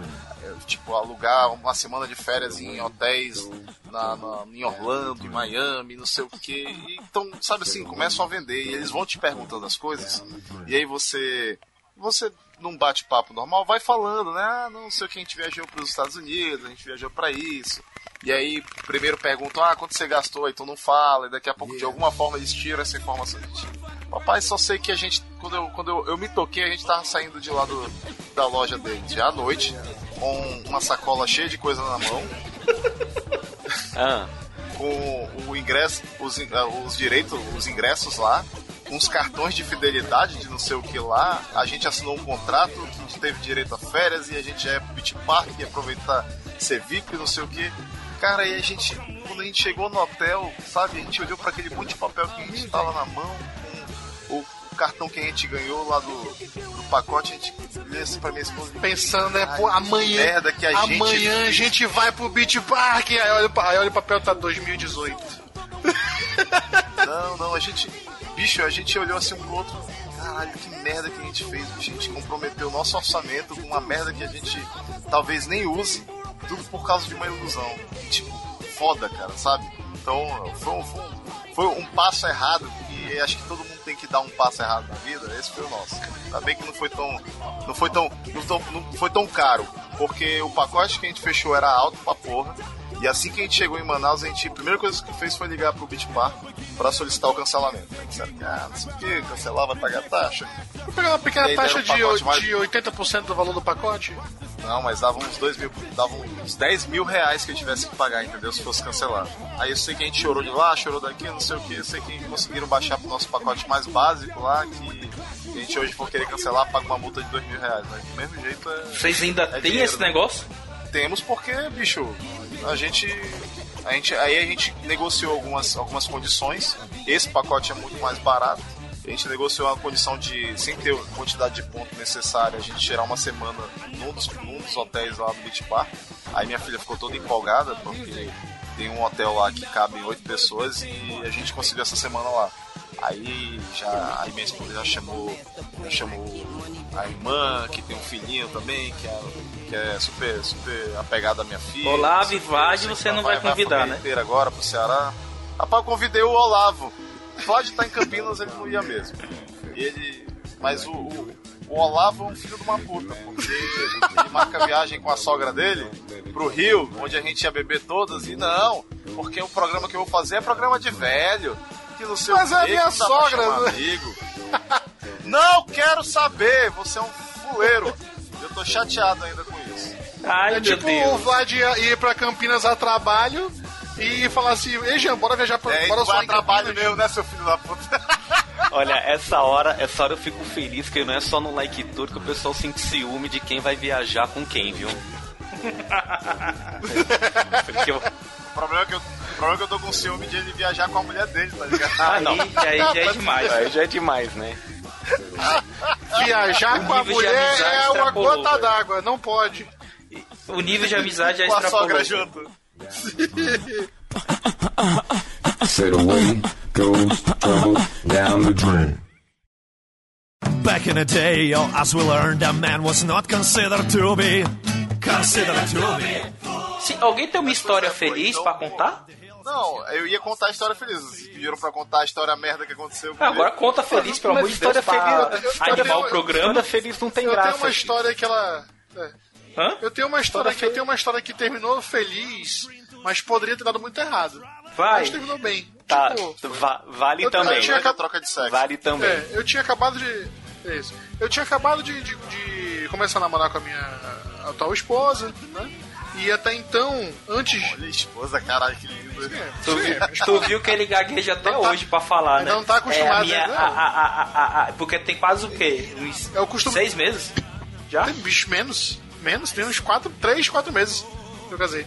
tipo, alugar uma semana de férias em hotéis na, na, em Orlando, em Miami, não sei o que. Então, sabe assim, começam a vender e eles vão te perguntando as coisas. E aí você. Você num bate-papo normal vai falando, né? Ah, não sei o que a gente viajou para os Estados Unidos, a gente viajou para isso. E aí, primeiro perguntam, ah, quanto você gastou? Aí tu não fala, e daqui a pouco, de alguma forma, eles tiram essa informação de ti. Papai, só sei que a gente, quando eu, quando eu, eu me toquei, a gente tava saindo de lá do, da loja dele já à noite, com uma sacola cheia de coisa na mão. ah. Com o ingresso, os, ah, os direitos, os ingressos lá, uns cartões de fidelidade de não sei o que lá. A gente assinou um contrato que a gente teve direito a férias e a gente é Beach Park e aproveitar ser VIP, não sei o que. Cara, aí a gente, quando a gente chegou no hotel, sabe, a gente olhou para aquele monte de papel que a gente tava na mão, com o cartão que a gente ganhou lá do, do pacote, a gente olhou assim pra minha esposa. Pensando, né, pô, amanhã. Merda que a amanhã gente... a gente vai pro Beach Park. Aí olha, aí olha o papel, tá 2018. Não, não, a gente. Bicho, a gente olhou assim um pro outro. Caralho, que merda que a gente fez. A gente comprometeu o nosso orçamento com uma merda que a gente talvez nem use. Tudo por causa de uma ilusão. Tipo, foda, cara, sabe? Então, foi um, foi um, foi um passo errado acho que todo mundo tem que dar um passo errado na vida. Esse foi o nosso. Ainda bem que não foi tão, não foi tão, não foi tão caro, porque o pacote que a gente fechou era alto pra porra. E assim que a gente chegou em Manaus, a gente, a primeira coisa que fez foi ligar pro Beach Park para solicitar o cancelamento. Disseram que, ah, não sei o que, cancelar, vai pagar taxa. Vou pegar uma pequena taxa de, mais... de 80% do valor do pacote? Não, mas dava uns 2 mil, dava uns 10 mil reais que eu tivesse que pagar, entendeu? Se fosse cancelado. Aí eu sei que a gente chorou de lá, chorou daqui, não sei o que. Eu sei que conseguiram baixar pro nosso pacote mais básico lá, que a gente hoje for querer cancelar, paga uma multa de 2 mil reais. Mas do mesmo jeito é. Vocês ainda é têm esse né? negócio? Temos porque, bicho, a gente a gente, aí a gente negociou algumas, algumas condições. Esse pacote é muito mais barato. A gente negociou uma condição de, sem ter quantidade de ponto necessária, a gente tirar uma semana num dos, num dos hotéis lá do Beach Park. Aí minha filha ficou toda empolgada, porque tem um hotel lá que cabe oito pessoas e a gente conseguiu essa semana lá. Aí já aí minha esposa já chamou, já chamou a irmã, que tem um filhinho também, que é, que é super, super apegada à minha filha. Olavo e Vlad você não vai, vai convidar, vai né? agora pro Ceará. Rapaz, eu convidei o Olavo. O Vlad tá em Campinas, ele não ia mesmo. E ele. Mas o, o, o Olavo é um filho de uma puta, porque ele marca viagem com a sogra dele pro Rio, onde a gente ia beber todas, e não, porque o programa que eu vou fazer é programa de velho que no seu Mas é a minha sogra, né? amigo. não quero saber, você é um fuleiro. Eu tô chateado ainda com. Ai, é tipo Deus. o Vlad ir pra Campinas a trabalho e falar assim, ei Jean, bora viajar pra é, bora só trabalho meu, né, seu filho da puta? Olha, essa hora, essa hora eu fico feliz que não é só no Like Tour que o pessoal sente ciúme de quem vai viajar com quem, viu? Porque eu... O problema é que eu o problema é que eu tô com ciúme de ele viajar com a mulher dele, tá ligado? Ah, não. Aí, aí já é demais. Aí já é demais, né? Viajar com a mulher é uma gota d'água, não pode. O nível de amizade é extrapolou. Com a sogra junto. Said away goes trouble down the drain. Back in the day, oh, as we learned, a man was not considered to be considered to be. Se alguém tem uma história feliz para contar? Não, eu ia contar a história feliz. Vocês pediram pra contar a história merda que aconteceu. Ah, agora conta feliz, pelo amor de Deus. História feliz. Animar o programa. História feliz não tem eu graça. Eu tenho uma história que ela. É. Hã? Eu tenho uma história que eu tenho uma história que terminou feliz, mas poderia ter dado muito errado. Vai. Mas terminou bem. Tá, tipo, va vale eu, também. Eu tinha a troca de sexo. Vale também. É, eu tinha acabado de. É isso. Eu tinha acabado de, de, de começar a namorar com a minha atual esposa, né? E até então, antes. Olha a esposa, caralho, que lindo. Sim, tu, sim, tu viu que ele gagueja até tá, hoje pra falar, né? Não tá acostumado, é, minha, né? A, a, a, porque tem quase o quê? Uns é o costume... seis meses? Já? Tem bicho menos. Menos, tem uns quatro, três, quatro meses que eu casei.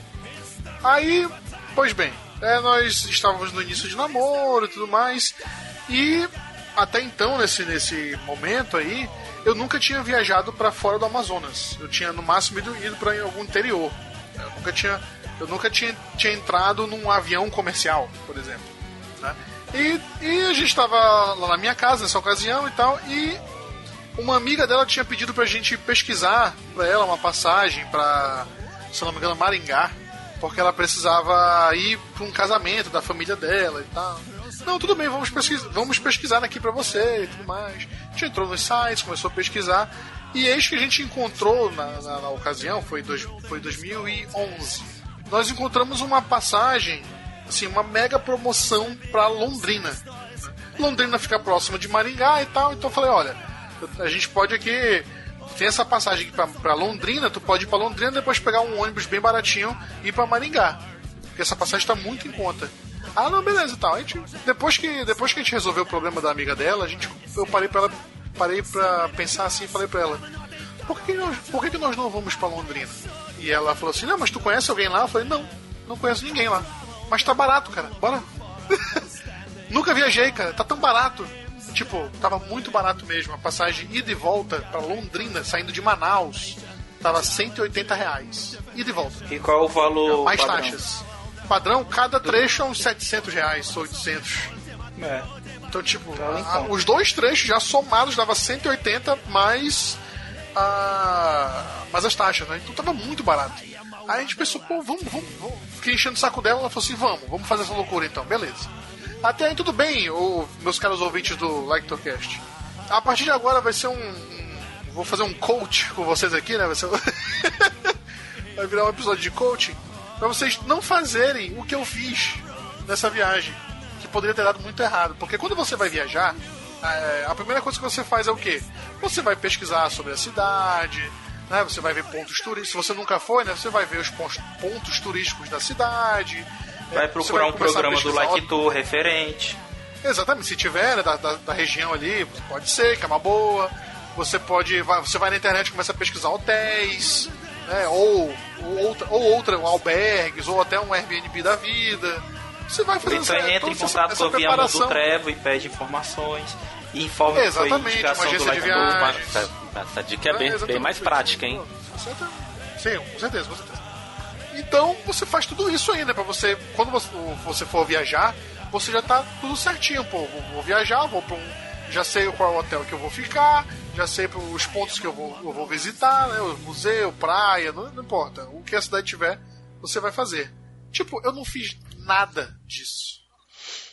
Aí, pois bem, é, nós estávamos no início de namoro e tudo mais. E até então, nesse, nesse momento aí, eu nunca tinha viajado para fora do Amazonas. Eu tinha no máximo ido, ido para algum interior. Eu nunca tinha, eu nunca tinha, tinha entrado num avião comercial, por exemplo. Né? E, e a gente estava lá na minha casa nessa ocasião e tal, e uma amiga dela tinha pedido pra gente pesquisar pra ela uma passagem pra, se não me engano, Maringá, porque ela precisava ir pra um casamento da família dela e tal. Não, tudo bem, vamos pesquisar, vamos pesquisar aqui pra você e tudo mais. A gente entrou nos sites, começou a pesquisar, e eis que a gente encontrou na, na, na ocasião, foi, dois, foi 2011, nós encontramos uma passagem, assim, uma mega promoção pra Londrina. Londrina fica próxima de Maringá e tal, então eu falei, olha, a gente pode aqui. Tem essa passagem aqui pra, pra Londrina, tu pode ir pra Londrina depois pegar um ônibus bem baratinho e ir pra Maringá. Porque essa passagem tá muito em conta. Ah, não, beleza e tal. A gente, depois, que, depois que a gente resolveu o problema da amiga dela, a gente, eu parei pra ela, parei pra pensar assim e falei pra ela, por que, nós, por que, que nós não vamos pra Londrina? E ela falou assim, não, mas tu conhece alguém lá? Eu falei, não, não conheço ninguém lá. Mas tá barato, cara, bora. Nunca viajei, cara, tá tão barato. Tipo, tava muito barato mesmo. A passagem ida e volta para Londrina, saindo de Manaus, tava 180 reais. Ida e volta. E qual o valor? Mais padrão? taxas. Padrão, cada trecho é uns 700 reais, 800. É. Então, tipo, a, os dois trechos já somados dava 180 mais, a, mais as taxas, né? Então tava muito barato. Aí a gente pensou, pô, vamos, vamos, vamos. Fiquei enchendo o saco dela, ela falou assim, vamos, vamos fazer essa loucura então, beleza. Até aí tudo bem, o, meus caros ouvintes do LikeTorcast. A partir de agora vai ser um. Vou fazer um coach com vocês aqui, né? Vai, ser, vai virar um episódio de coaching. Pra vocês não fazerem o que eu fiz nessa viagem. Que poderia ter dado muito errado. Porque quando você vai viajar, é, a primeira coisa que você faz é o quê? Você vai pesquisar sobre a cidade, né? Você vai ver pontos turísticos. Se você nunca foi, né? Você vai ver os pontos turísticos da cidade Vai procurar vai um programa do Like Tour referente. Exatamente, se tiver né, da, da, da, região ali, pode ser, que é uma boa. Você pode. Vai, você vai na internet e começa a pesquisar hotéis, né? Ou, ou, outra, ou outra, albergues, ou até um Airbnb da vida. Você vai fazer Então essa, entra em contato com o avião do Trevo e pede informações. E informa Exatamente, que foi indicação do de viagem. Essa, essa dica é, é bem, bem mais prática, hein? Sim, com certeza, com certeza. Então você faz tudo isso ainda, para você, quando você, for viajar, você já tá tudo certinho, pô. Vou, viajar, vou pra um. Já sei qual o hotel que eu vou ficar, já sei os pontos que eu vou, eu vou visitar, né? O museu, praia, não, não importa. O que a cidade tiver, você vai fazer. Tipo, eu não fiz nada disso.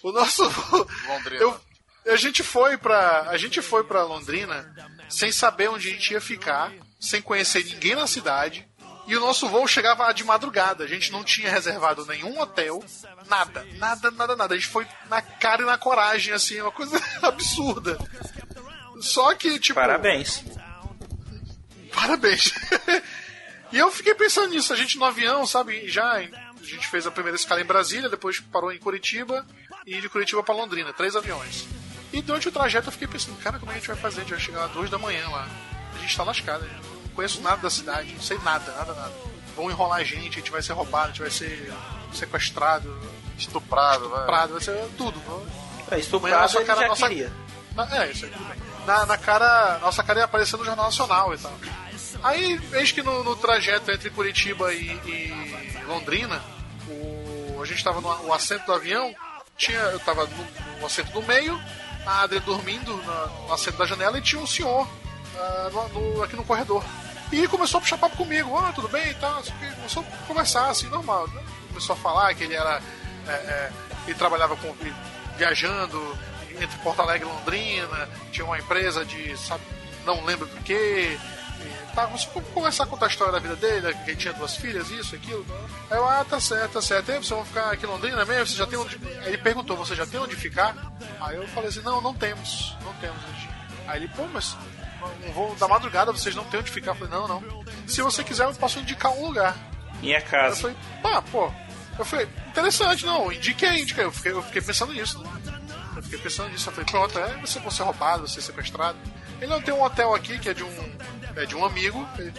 O nosso. Londrina. Eu, a gente foi para a gente foi para Londrina sem saber onde a gente ia ficar, sem conhecer ninguém na cidade. E o nosso voo chegava de madrugada. A gente não tinha reservado nenhum hotel, nada, nada, nada, nada. A gente foi na cara e na coragem, assim, uma coisa absurda. Ssó que, tipo. Parabéns. Parabéns. e eu fiquei pensando nisso. A gente no avião, sabe? Já a gente fez a primeira escala em Brasília, depois parou em Curitiba e de Curitiba para Londrina, três aviões. E durante o trajeto eu fiquei pensando, cara, como é que a gente vai fazer? A gente vai chegar às duas da manhã lá. A gente tá lascado. Né? Conheço nada da cidade, não sei nada, nada, nada. Vão enrolar a gente, a gente vai ser roubado, a gente vai ser sequestrado, estuprado, estuprado vai, vai ser tudo. É, estuprado nossa cara, já nossa... queria. Na, é, isso aí tudo bem. Na, na cara, nossa cara ia aparecer no Jornal Nacional e tal. Aí, eis que no, no trajeto entre Curitiba e, e Londrina, o, a gente estava no, no assento do avião, tinha, eu estava no, no, assento do meio, a Adria dormindo na, no assento da janela e tinha um senhor uh, no, aqui no corredor. E começou a puxar papo comigo, ah, tudo bem e tal, começou a conversar assim, normal. Né? Começou a falar que ele era. É, é, ele trabalhava com, viajando entre Porto Alegre e Londrina, tinha uma empresa de, sabe, não lembro do que. Tá, começou a conversar, contar a história da vida dele, que ele tinha duas filhas, isso, aquilo. Aí eu, ah, tá certo, tá certo. Aí vocês vão ficar aqui em Londrina mesmo? Você já tem onde. Aí ele perguntou, você já tem onde ficar? Aí eu falei assim, não, não temos, não temos. Aí ele, pô, mas um voo da madrugada, vocês não têm onde ficar. Eu falei, não, não. Se você quiser, eu posso indicar um lugar. Minha casa. Eu falei, ah, pô. Eu falei, interessante, não, indique aí, indique aí. Eu fiquei, eu fiquei pensando nisso. Né? Eu fiquei pensando nisso. Eu falei, pronto, é, você vai ser roubado, você ser sequestrado. Ele não tem um hotel aqui que é de um, é de um amigo. Tem,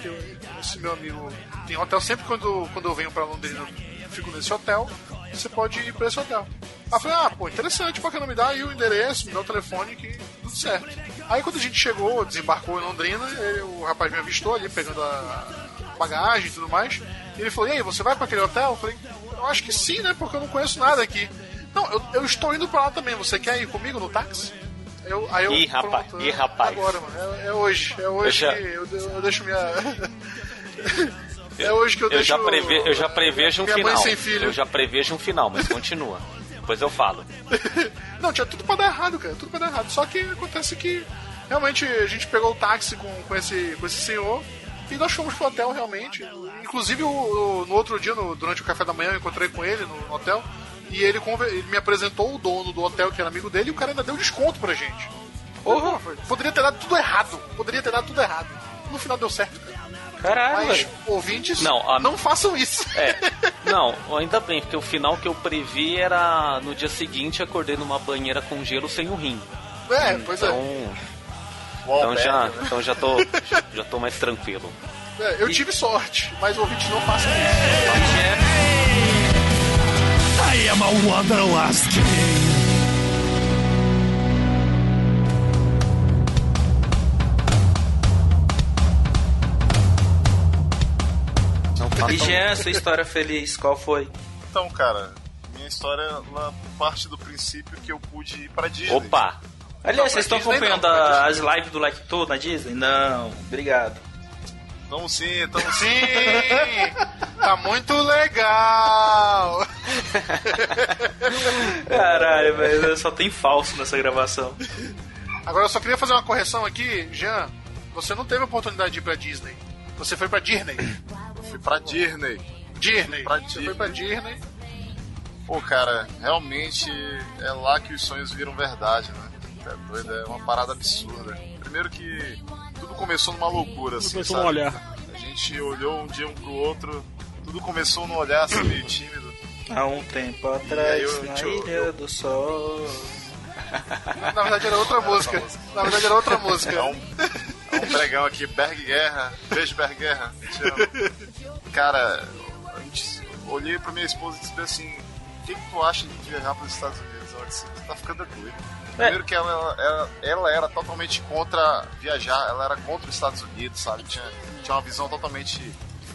esse meu amigo tem um hotel. Sempre quando, quando eu venho pra Londrina, eu fico nesse hotel. Você pode ir pra esse hotel. Aí eu falei, ah, pô, interessante, porque não me dá aí o endereço, me dá o telefone que tudo certo. Aí quando a gente chegou, desembarcou em Londrina, ele, o rapaz me avistou ali, pegando a bagagem e tudo mais. E ele falou, e aí, você vai para aquele hotel? Eu falei, eu acho que sim, né? Porque eu não conheço nada aqui. Não, eu, eu estou indo para lá também, você quer ir comigo no táxi? Eu, aí eu, Ih, rapaz, pronto, ih, rapaz. Agora, mano. É, é hoje. É hoje Eu já- que eu, eu deixo minha. é hoje que eu, Eu deixo. já, preve, eu já prevejo um final. Eu já prevejo um final, mas continua. Depois eu falo. Não, tinha tudo pra dar errado, cara. Tudo pra dar errado. Só que acontece que realmente a gente pegou o táxi com, com, esse, com esse senhor e nós fomos pro hotel realmente. Inclusive o- o- no outro dia, no- durante o café da manhã, eu encontrei com ele no, hotel e ele, ele me apresentou o dono do hotel, que era amigo dele, e o cara ainda deu desconto pra gente. Porra, poderia ter dado tudo errado. Poderia ter dado tudo errado. No final deu certo, cara. Caralho, Mas, velho. ouvintes, Não, a- não façam isso. É. Não, ainda bem, porque o final que eu previ era no dia seguinte acordei numa banheira com gelo sem o rim. É, pois Então, é. então já, então já tô, já, já tô mais tranquilo. É, Eu tive sorte, mas ouvintes não façam isso. I am a wanderlust king. E Jean, sua história feliz, qual foi? Então, cara, minha história ela parte do princípio que eu pude ir pra Disney. Opa! Aliás, vocês estão Disney acompanhando não, a- as lives do Like Tour na Disney? Não, obrigado. Tamo sim, tamo sim. Sim! tá muito legal! Caralho, velho, só tem falso nessa gravação. Agora eu só queria fazer uma correção aqui, Jean. Você não teve a oportunidade de ir pra Disney. Você foi pra Disney. Eu fui pra Disney. Disney. Pra Você Disney. foi pra Disney. Pô, cara, realmente é lá que os sonhos viram verdade, né? É doido, é uma parada absurda. Primeiro que tudo começou numa loucura, assim, começou sabe? olhar. A gente olhou um dia um pro outro, tudo começou no olhar, assim, meio tímido. Há um tempo atrás, eu- na eu- Ilha do Sol. Na verdade era outra música. Na verdade era outra música. É um, é um pregão aqui, Berg Guerra, beijo Berg Guerra, te amo. Cara, a gente, olhei pra minha esposa e disse assim, o que, que tu acha de viajar pros Estados Unidos? Ela disse, tu tá ficando doido. Primeiro que ela, ela, ela era totalmente contra viajar, ela era contra os Estados Unidos, sabe? Tinha, tinha uma visão totalmente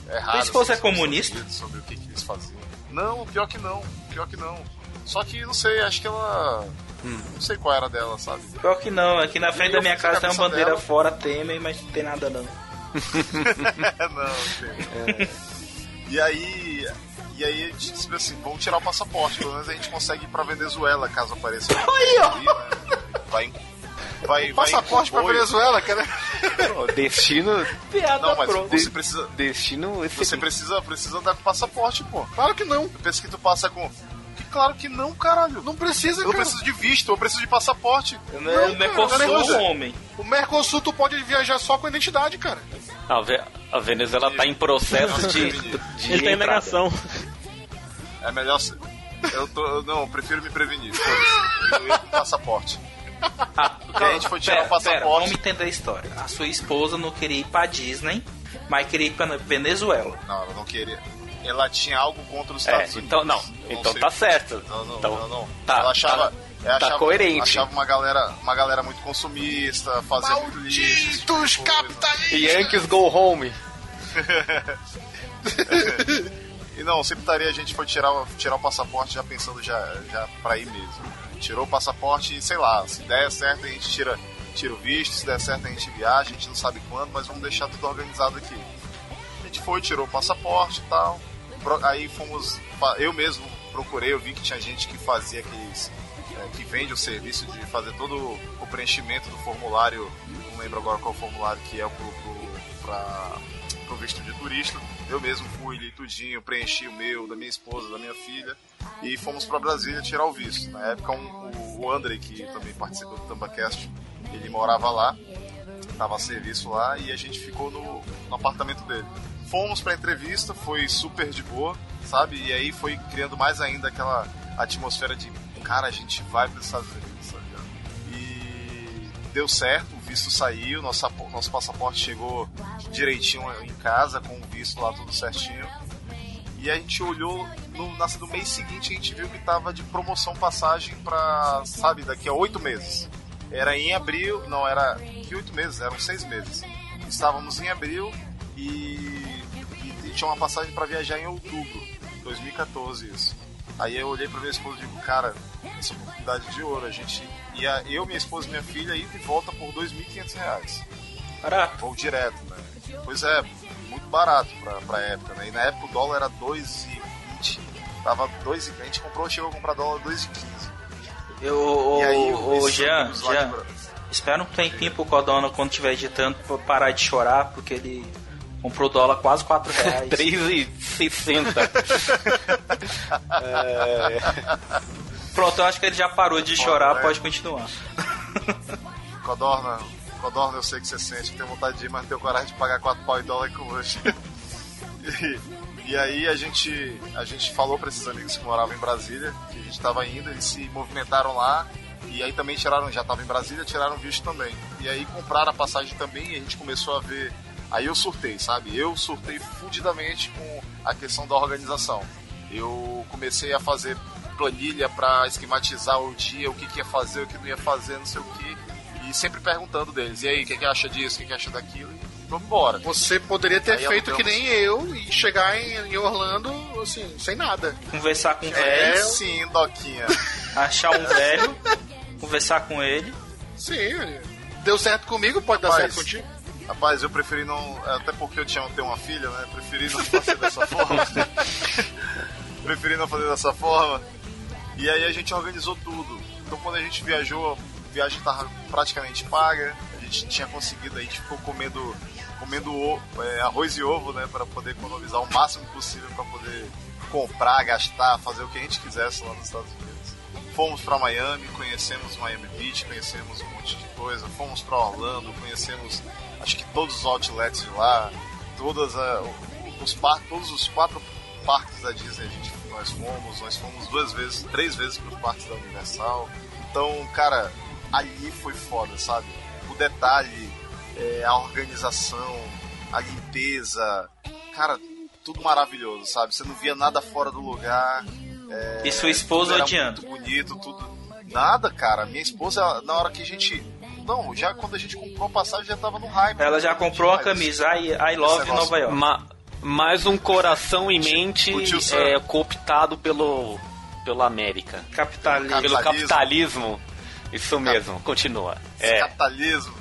errada. Tua esposa é os comunista? Sobre o que, que eles faziam. Não, pior que não, pior que não. Só que, não sei, acho que ela... Não sei qual era dela, sabe? Pior que não, aqui na frente Eu da minha casa tem uma bandeira dela. fora Temer, mas não tem nada não. não, tem. E aí. E aí a gente disse assim, vamos tirar o passaporte, pelo menos a gente consegue ir pra Venezuela, caso apareça. Aí, ó. Né? Vai em. Vai, vai Passaporte em pra. Venezuela, cara. Destino. Piada Não, mas pronta. você precisa. Destino Você precisa, precisa andar com passaporte, pô. Claro que não. Eu penso que tu passa com. Claro que não, caralho. Não precisa, Eu cara. preciso de visto, eu preciso de passaporte. Não, Não, não é cara, não é nada. homem. O Mercosul tu pode viajar só com identidade, cara. A, Ve- a Venezuela tá em processo de, de Ele tá em negação. É melhor. ser- Eu tô. eu Não, eu prefiro me prevenir. foda-se. Eu ia com passaporte. Ah, a gente foi tirar pera, o passaporte. Pera, vamos entender a história. A sua esposa não queria ir pra Disney, mas queria ir pra Venezuela. Não, ela não queria. Ela tinha algo contra os É, Estados Unidos. então não. Eu Então tá certo. Não, não, Então, não, não. Tá, ela achava, tá, ela tá achava, coerente. achava uma galera, uma galera muito consumista, fazia muito lixo. tipo Malditos coisa. capitalistas! Yankees go home. E não, sempre estaria a gente foi tirar, o- tirar o passaporte já pensando já, já pra ir mesmo. Tirou o passaporte e sei lá, se der certo a gente tira, tira o visto, se der certo a gente viaja, a gente não sabe quando, mas vamos deixar tudo organizado aqui. A gente foi, tirou o passaporte e tal. Aí fomos. Eu mesmo procurei, eu vi que tinha gente que fazia aqueles. é, que vende o serviço de fazer todo o preenchimento do formulário. Não lembro agora qual formulário que é pro, pro, pra, pro visto de turista. Eu mesmo fui ali tudinho, preenchi o meu, da minha esposa, da minha filha. E fomos pra Brasília tirar o visto. Na época um- o, André, que também participou do TambaCast, ele morava lá tava a serviço lá e a gente ficou no, no apartamento dele. Fomos pra entrevista, foi super de boa, sabe? E aí foi criando mais ainda aquela atmosfera de, cara, a gente vai para os Estados Unidos, sabe? E deu certo, o visto saiu, nosso, nosso passaporte chegou direitinho em casa, com o visto lá tudo certinho. E a gente olhou no, no mês seguinte a gente viu que tava de promoção passagem pra, sabe, daqui a oito meses. Era em abril, não, era que oito meses, eram seis meses. Estávamos em abril e tinha uma passagem para viajar em outubro, 2014 isso. Aí eu olhei pra minha esposa e digo, cara, essa oportunidade de ouro, a gente ia, eu, minha esposa e minha filha, ir de volta por 2.500 reais. Barato. Voo direto, né? Pois é, muito barato pra, pra época, né? E na época o dólar era 2,20. Tava 2, a gente comprou, chegou a comprar dólar 2,15. Eu, e aí, o, Jean, Jean, espera um tempinho pro Codona quando estiver editando parar de chorar, porque ele comprou dólar quase 4 reais. 3,60. é... Pronto, eu acho que ele já parou de chorar, pode continuar. Codorna, Codorna, eu sei que você sente, que tem vontade de ir, mas não tem coragem de pagar 4 pau em dólar com hoje. e, e aí a gente, a gente falou para esses amigos que moravam em Brasília, que a gente estava indo, eles se movimentaram lá, e aí também tiraram, já estava em Brasília, tiraram visto também. E aí compraram a passagem também e a gente começou a ver. Aí eu surtei, sabe? Eu surtei fudidamente com a questão da organização. Eu comecei a fazer planilha para esquematizar o dia, o que, que ia fazer, o que não ia fazer, não sei o que. E sempre perguntando deles, e aí, o que, que acha disso, o que, que acha daquilo? E vamos embora. Você poderia ter aí feito que nem eu e chegar em, Orlando, assim, sem nada. Conversar com o é, velho. É, sim, Doquinha. Achar um velho, conversar com ele. Sim, deu certo comigo, pode Rapaz, dar certo contigo. Rapaz, eu preferi não. Até porque eu tinha ter uma filha, né? Preferi não fazer dessa forma. preferi não fazer dessa forma. E aí a gente organizou tudo. Então quando a gente viajou, a viagem estava praticamente paga. A gente tinha conseguido, a gente ficou comendo, comendo é, arroz e ovo, né? Para poder economizar o máximo possível para poder comprar, gastar, fazer o que a gente quisesse lá nos Estados Unidos. Fomos para Miami, conhecemos Miami Beach, conhecemos um monte de coisa. Fomos para Orlando, conhecemos acho que todos os outlets de lá, todas a, os todos os quatro parques da Disney a gente nós fomos, nós fomos duas vezes, três vezes para os parques da Universal. Então, cara, ali foi foda, sabe? O detalhe, é, a organização, a limpeza, cara, tudo maravilhoso, sabe? Você não via nada fora do lugar. É, e sua esposa odiando? Muito bonito, tudo. Nada, cara. Minha esposa, na hora que a gente não, já quando a gente comprou a passagem já tava no hype. Ela já comprou a camisa I, I Love Nova York. Ma mais um coração em mente é, cooptado pelo, pelo América. Capitalismo. Pelo capitalismo. Isso mesmo, continua. É. Capitalismo.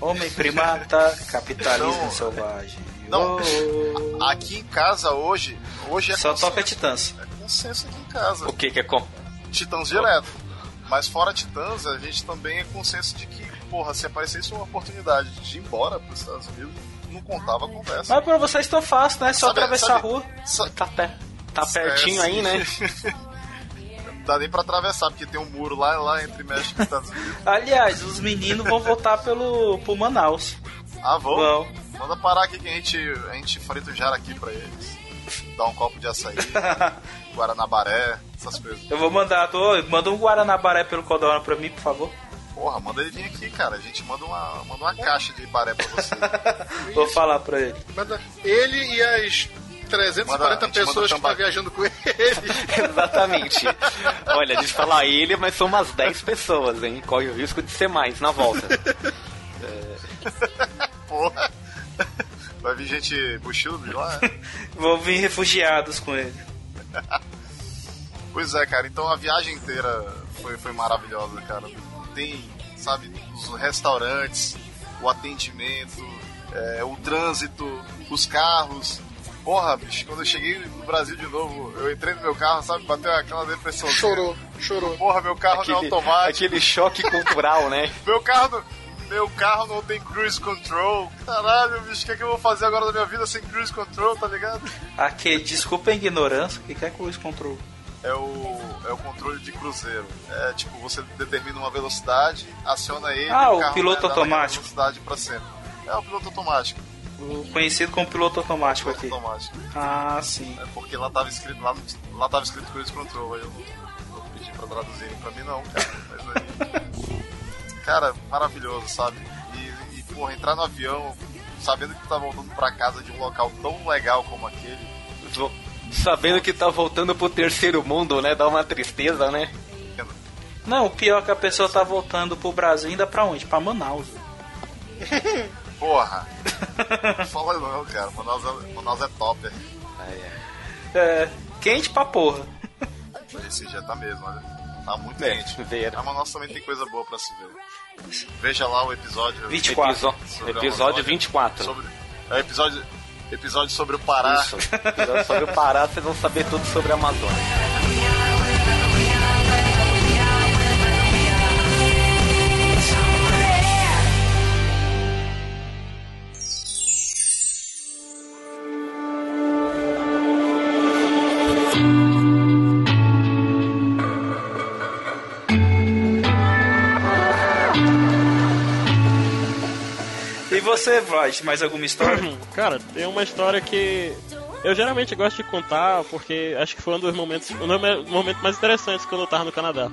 Homem primata, capitalismo não, selvagem. Não, oh. aqui em casa hoje, hoje é Só toca Titãs. É consenso aqui em casa. O que que é com? Titãs direto. Mas fora Titãs, a gente também é consenso de que, porra, se aparecesse uma oportunidade de ir embora para os Estados Unidos, não contava a conversa. Mas pra vocês tão fácil, né? Só sabe, atravessar sabe, a rua. Sabe, tá, pé, tá pertinho é, aí, né? não dá nem pra atravessar, porque tem um muro lá, lá entre México e Estados Unidos. Aliás, os meninos vão voltar pelo, pro Manaus. Ah, vão? Vão. Manda parar aqui que a gente, a gente frita o jaraqui pra eles. Dá um copo de açaí, Guaranabaré, essas coisas. Eu vou mandar, tô, manda um Guaranabaré pelo Codorna pra mim, por favor. Porra, manda ele vir aqui, cara. A gente manda uma, manda uma caixa de baré pra você. Vou falar pra ele. Manda ele e as 340 manda, pessoas que estão tá viajando com ele. Exatamente. Olha, deixa eu falar ele, mas são umas 10 pessoas, hein? Corre o risco de ser mais na volta. é... Porra. Vai vir gente buchudo de lá? Vou vir refugiados com ele. pois é, cara. Então a viagem inteira foi, foi maravilhosa, cara tem, sabe, os restaurantes, o atendimento, é, o trânsito, os carros. Porra, bicho, quando eu cheguei no Brasil de novo, eu entrei no meu carro, sabe, bateu aquela depressão. Chorou, chorou. Porra, meu carro aquele, não é automático. Aquele choque cultural, né? meu carro meu carro não tem cruise control. Caralho, bicho, o que, é que eu vou fazer agora na minha vida sem cruise control, tá ligado? Aqui, desculpa a ignorância, o que é cruise control? é o, é o controle de cruzeiro. É tipo, você determina uma velocidade, aciona ele. Ah, o, o piloto automático. Velocidade para sempre. É o piloto automático. O conhecido como piloto automático piloto aqui. automático. Ah, sim. É porque lá tava escrito, lá, lá tava escrito cruise control, aí eu não, não pedi pra traduzirem pra mim não, cara. Mas aí. cara, maravilhoso, sabe? E, e porra, entrar no avião, sabendo que tá voltando pra casa de um local tão legal como aquele sabendo que tá voltando pro terceiro mundo, né? Dá uma tristeza, né? Não, o pior é que a pessoa tá voltando pro Brasil ainda pra onde? Pra Manaus. Porra! Não fala não, cara. Manaus é, Manaus é top. É, é, quente pra porra. Esse já tá mesmo, olha. Tá muito é, quente. Ver. Mas nossa também tem coisa boa pra se ver. Veja lá o episódio 24. Episódio, episódio 24. Sobre, é episódio, episódio sobre o Pará. Isso. Episódio sobre o Pará, vocês vão saber tudo sobre a Amazônia. Você, Vlad, mais alguma história? Cara, tem uma história que eu geralmente gosto de contar porque acho que foi um dos momentos, um dos momentos mais interessantes quando eu tava no Canadá.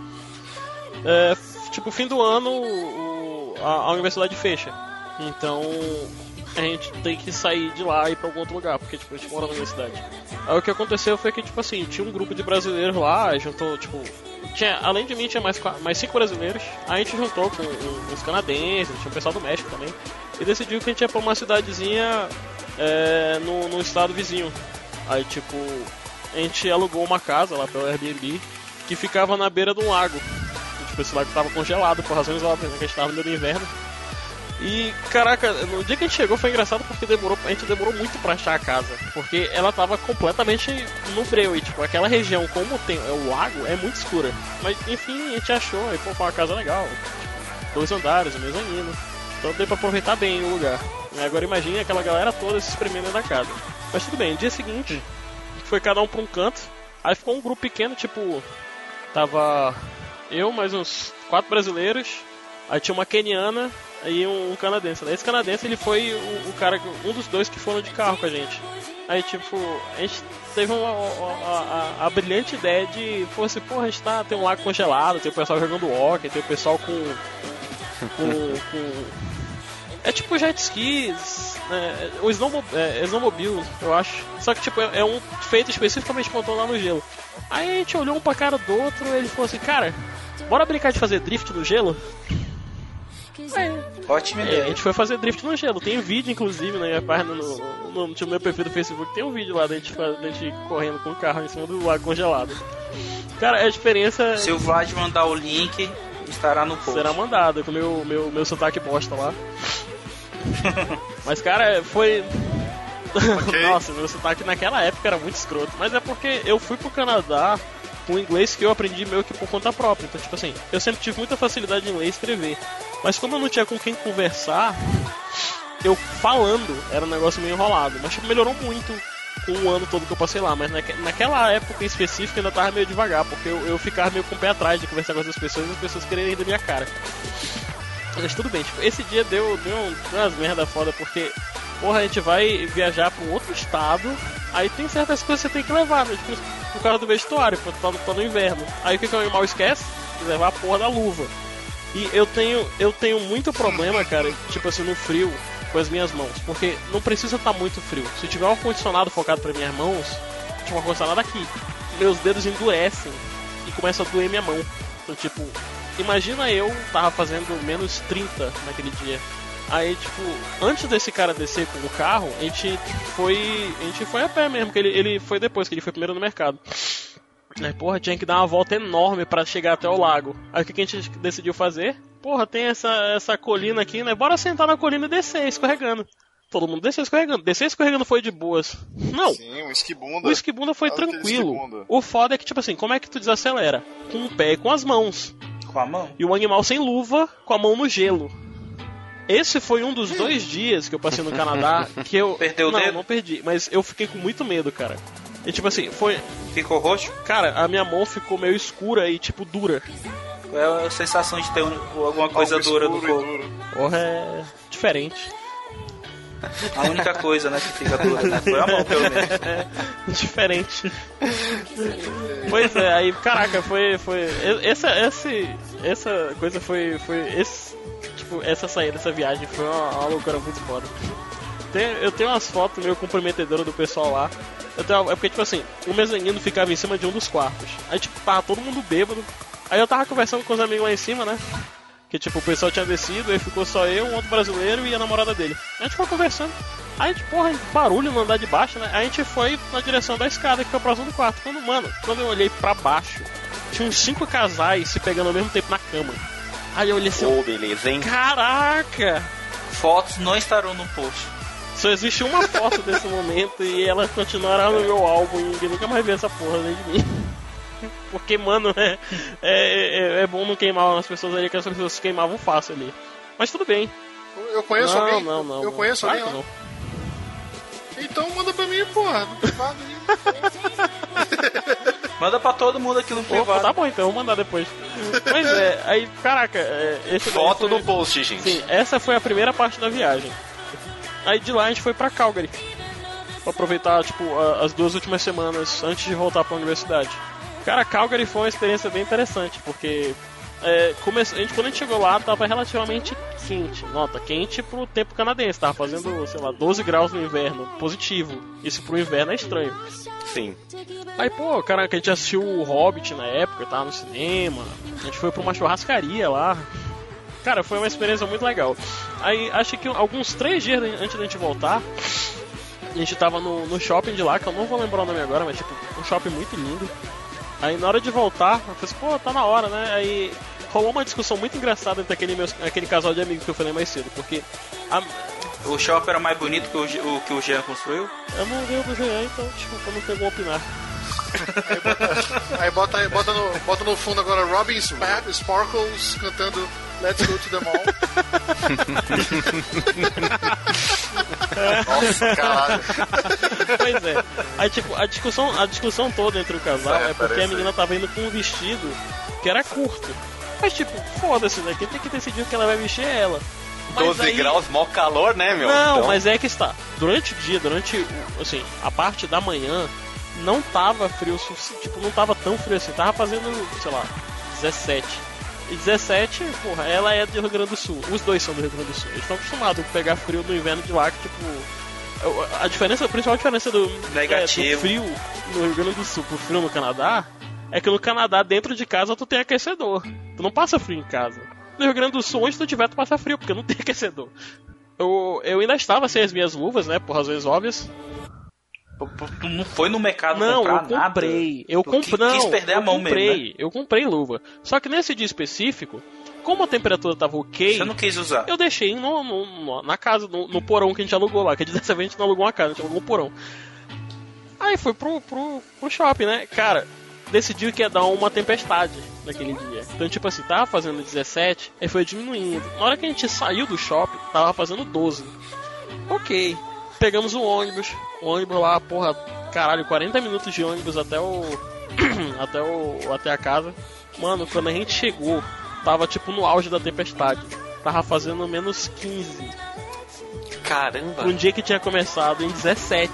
É, tipo, fim do ano o, a, a, universidade fecha. Então a gente tem que sair de lá e ir pra algum outro lugar, porque tipo, a gente mora na universidade. Aí o que aconteceu foi que, tipo assim, tinha um grupo de brasileiros lá, juntou, tipo, tinha, além de mim, tinha mais, mais cinco brasileiros. Aí a gente juntou com os canadenses, tinha o pessoal do México também e decidiu que a gente ia pra uma cidadezinha é, no, no estado vizinho. Aí, tipo, a gente alugou uma casa lá pelo Airbnb que ficava na beira de um lago. E, tipo, esse lago tava congelado por razões óbvias, né, que a gente tava no inverno. E, caraca, no dia que a gente chegou foi engraçado porque demorou, a gente demorou muito pra achar a casa. Porque ela tava completamente no breu. E, tipo, aquela região, como tem é o lago, é muito escura. Mas, enfim, a gente achou. E, pô, foi uma casa legal. Tipo, dois andares, um mezanino. Então deu pra aproveitar bem o lugar. Agora imagine aquela galera toda se espremendo na casa. Mas tudo bem, dia seguinte, foi cada um pra um canto. Aí ficou um grupo pequeno, tipo. Tava eu, mais uns quatro brasileiros. Aí tinha uma keniana e um, canadense. Esse canadense ele foi o, o, cara, um dos dois que foram de carro com a gente. Aí tipo, a gente teve uma, a, a, a, brilhante ideia de, fosse, assim, porra, a gente tá, tem um lago congelado, tem o pessoal jogando hockey, tem o pessoal com. com, com é tipo jet skis, né? o snowmobile, é, snowmobile, eu acho. Só que tipo, é, é um feito especificamente pra lá no gelo. Aí a gente olhou um pra cara do outro e ele falou assim, cara, bora brincar de fazer drift no gelo? É. Ótima é, ideia. a gente foi fazer drift no gelo. Tem vídeo, inclusive, na minha página, no, no, no, meu perfil do Facebook, tem um vídeo lá da gente, da gente correndo com o carro em cima do lago congelado. Cara, é a diferença. Se o Vlad mandar o link, estará no post. Será mandado, com o meu, meu, meu sotaque bosta lá. Mas, cara, foi. Okay. Nossa, meu sotaque naquela época era muito escroto. Mas é porque eu fui pro Canadá com inglês que eu aprendi meio que por conta própria. Então, tipo assim, eu sempre tive muita facilidade em ler e escrever. Mas como eu não tinha com quem conversar, eu falando era um negócio meio enrolado. Mas tipo, melhorou muito com o ano todo que eu passei lá. Mas naque, naquela época específica ainda tava meio devagar, porque eu, eu ficava meio com o pé atrás de conversar com as pessoas e as pessoas quererem rir da minha cara. Mas tudo bem, tipo, esse dia deu, deu, umas merda foda, porque, porra, a gente vai viajar pra um outro estado, aí tem certas coisas que você tem que levar, né? Tipo, o cara do vestuário, pra tá, tá no inverno. Aí o que, que o animal esquece? Levar a porra da luva. E eu tenho, eu tenho muito problema, cara, tipo assim, no frio, com as minhas mãos. Porque não precisa estar tá muito frio. Se tiver um ar-condicionado focado para minhas mãos, tipo um ar-condicionado aqui, meus dedos endurecem e começa a doer minha mão. Então, tipo, imagina eu tava fazendo menos 30 naquele dia. Aí, tipo, antes desse cara descer com o carro, a gente foi. A gente foi a pé mesmo, que ele, ele foi depois, que ele foi primeiro no mercado. Aí, porra, tinha que dar uma volta enorme para chegar até o lago. Aí o que a gente decidiu fazer? Porra, tem essa, essa colina aqui, né? Bora sentar na colina e descer, escorregando. Todo mundo desceu escorregando. Descer escorregando foi de boas. Não. Sim, o esquibunda. O esquibunda foi tranquilo. Esquibunda. O foda é que, tipo assim, como é que tu desacelera? Com o pé e com as mãos. Com a mão? E o animal sem luva, com a mão no gelo. Esse foi um dos dois dias que eu passei no Canadá que eu. Perdeu não, o dedo? Não, perdi, mas eu fiquei com muito medo, cara. E tipo assim, foi. Ficou roxo? Cara, a minha mão ficou meio escura e tipo dura. É a sensação de ter alguma coisa Algo dura no corpo? Porra, é diferente. A única coisa, né, que fica dura, né? Foi a mão, pelo menos. É, diferente. pois é, aí, caraca, foi. foi essa, esse, essa coisa foi. foi esse, tipo, essa saída, essa viagem foi uma, uma loucura muito foda. Tem, eu tenho umas fotos meio comprometedoras do pessoal lá. Eu tenho, é porque, tipo assim, o mezanino ficava em cima de um dos quartos. Aí, tipo, tava todo mundo bêbado. Aí eu tava conversando com os amigos lá em cima, né? Que tipo, o pessoal tinha descido, aí ficou só eu, um outro brasileiro e a namorada dele. A gente ficou conversando. Aí a gente, porra, barulho no andar de baixo, né? Aí a gente foi na direção da escada que foi próximo do quarto. Quando, mano, quando eu olhei pra baixo, tinha uns cinco casais se pegando ao mesmo tempo na cama. Aí eu olhei assim. Ô, oh, beleza, hein? Caraca! Fotos não estarão no post. Só existe uma foto desse momento e ela continuará no meu álbum e ninguém nunca mais vê essa porra nem de mim. Porque, mano, é, é, é, bom não queimar as pessoas ali, que as pessoas se queimavam fácil ali. Mas tudo bem. Eu conheço não, alguém? Não, não, Eu não. conheço claro alguém lá. Então manda pra mim, porra, no privado Manda pra todo mundo aqui no privado. tá bom, então, vou mandar depois. Pois é, aí, caraca, é, esse Foto foi... no post, gente. Sim, essa foi a primeira parte da viagem. Aí de lá a gente foi pra Calgary. Pra aproveitar, tipo, a, as duas últimas semanas antes de voltar pra universidade. Cara, Calgary foi uma experiência bem interessante, porque é, come... a gente, quando a gente chegou lá, tava relativamente quente. Nota, quente pro tempo canadense. Tava fazendo, sei lá, 12 graus no inverno. Positivo. Isso pro inverno é estranho. Sim. Aí, pô, caraca, a gente assistiu o Hobbit na época, tava no cinema. A gente foi pra uma churrascaria lá. Cara, foi uma experiência muito legal. Aí, acho que alguns três dias antes da gente voltar, a gente tava no, no shopping de lá, que eu não vou lembrar o nome agora, mas tipo, um shopping muito lindo. Aí na hora de voltar, eu falei assim, pô, tá na hora, né? Aí rolou uma discussão muito engraçada entre aquele, meus, aquele casal de amigos que eu falei mais cedo, porque. A... O shopping era mais bonito que o, o que o Jean construiu? Eu não vi o do Jean, então, tipo, eu não tenho como opinar. Aí bota, aí bota, no, bota no fundo agora Robin Sparkles cantando Let's Go to the Mall. Nossa, caralho. Pois é. Aí, tipo, a discussão, a discussão toda entre o casal é, é porque a menina tava indo com um vestido que era curto. Mas, tipo, foda-se, né? Quem tem que decidir o que ela vai vestir é ela. Mas 12 aí... graus, mó calor, né, meu? Não, então... mas é que está. Durante o dia, durante, assim, a parte da manhã, não tava frio, tipo, não tava tão frio assim. Tava fazendo, sei lá, 17. E 17, porra, ela é do Rio Grande do Sul. Os dois são do Rio Grande do Sul. Eles estão acostumados a pegar frio no inverno de lá, que, tipo. A diferença, a principal diferença do, Negativo. É, do frio no Rio Grande do Sul pro frio no Canadá é que no Canadá, dentro de casa, tu tem aquecedor. Tu não passa frio em casa. No Rio Grande do Sul, onde tu tiver, tu passa frio, porque não tem aquecedor. Eu, eu ainda estava sem as minhas luvas, né? Por razões óbvias. Tu não foi no mercado não, comprar eu comprei. Nada. Eu comprei. Não, quis perder eu a mão comprei. mesmo. Né? Eu comprei luva. Só que nesse dia específico, como a temperatura tava ok. Você não quis usar? Eu deixei no, no, na casa, no, no, porão que a gente alugou lá. Que dessa vez a gente não alugou uma casa, a gente alugou um porão. Aí foi pro, pro, pro shopping, né? Cara, decidiu que ia dar uma tempestade naquele dia. Então, tipo assim, tava fazendo 17, aí foi diminuindo. Na hora que a gente saiu do shopping, tava fazendo 12. Ok. Pegamos o ônibus, o ônibus lá, porra, caralho, 40 minutos de ônibus até o. até o. até a casa. Mano, quando a gente chegou, tava tipo no auge da tempestade. Tava fazendo menos 15. Caramba! Um dia que tinha começado em 17.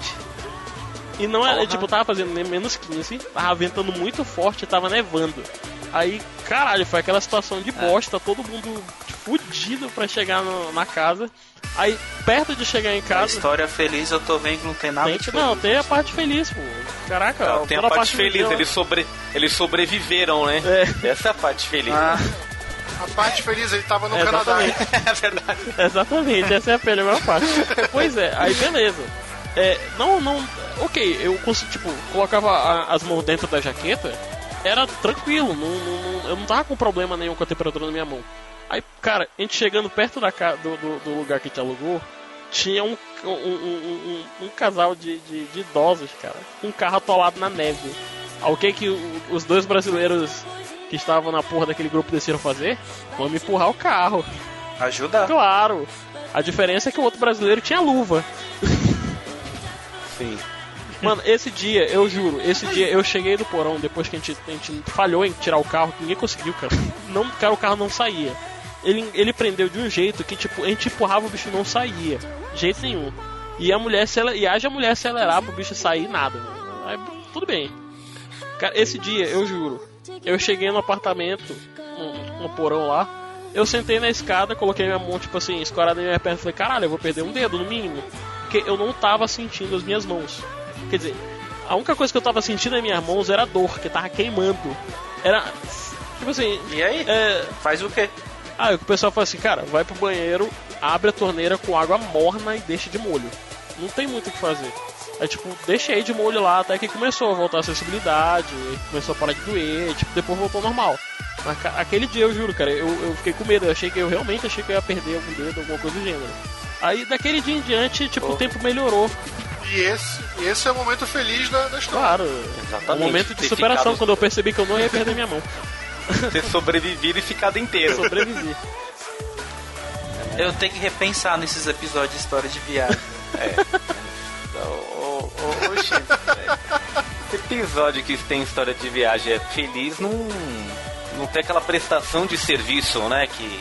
E não era, tipo, tava fazendo menos 15, tava ventando muito forte, tava nevando. Aí, caralho, foi aquela situação de bosta, é. todo mundo fudido pra chegar no, na casa. Aí, perto de chegar em casa. A história feliz eu tô vendo que não tem nada tem, de feliz. Não, tem a parte feliz, pô. Caraca, não, tem a parte, parte feliz, eles, sobre, eles sobreviveram, né? É. Essa é a parte feliz. Ah. A parte feliz, ele tava no é, Canadá. é verdade. Exatamente, essa é a melhor parte. pois é, aí beleza. É, não, não. Ok, eu consigo, tipo, colocava a, as mãos dentro da jaqueta, era tranquilo, não, não, eu não tava com problema nenhum com a temperatura na minha mão. Aí, cara, a gente chegando perto da, do, do, do lugar que a gente alugou, tinha um, um, um, um, casal de, de, de, idosos, cara, com um carro atolado na neve. O que que os dois brasileiros que estavam na porra daquele grupo decidiram fazer? Vamos empurrar o carro. Ajudar. Claro. A diferença é que o outro brasileiro tinha luva. Sim. Mano, esse dia, eu juro, esse dia eu cheguei do porão depois que a gente, a gente falhou em tirar o carro, ninguém conseguiu, cara. Não, cara, o carro não saía. Ele, ele prendeu de um jeito que, tipo, a gente empurrava o bicho não saía. Jeito nenhum. E a mulher, se ela, e haja a mulher acelerar pro bicho sair, nada. Aí, tudo bem. Cara, esse dia, eu juro, eu cheguei no apartamento, no, no porão lá, eu sentei na escada, coloquei minha mão, tipo assim, escorada na minha perna e falei, caralho, eu vou perder um dedo, no mínimo. Porque eu não tava sentindo as minhas mãos. Quer dizer, a única coisa que eu tava sentindo nas minhas mãos era dor, que tava queimando. Era. Tipo assim. E aí? É... Faz o quê? Ah, o pessoal fala assim, cara, vai pro banheiro, abre a torneira com água morna e deixa de molho. Não tem muito o que fazer. Aí, tipo, deixei de molho lá até que começou a voltar a acessibilidade, começou a parar de doer, tipo, depois voltou normal. Mas aquele dia, eu juro, cara, eu, eu fiquei com medo, eu achei que eu realmente achei que eu ia perder algum dedo, alguma coisa do gênero. Aí, daquele dia em diante, tipo, oh. o tempo melhorou. E esse, esse é o momento feliz da, da história. Claro, exatamente. O momento de superação, quando eu percebi que eu não ia perder minha mão. Ter sobrevivido e ficado inteiro. Sobrevivi. Eu tenho que repensar nesses episódios de história de viagem. é. Ô, ô, esse episódio que tem história de viagem é feliz não, não tem aquela prestação de serviço, né? Que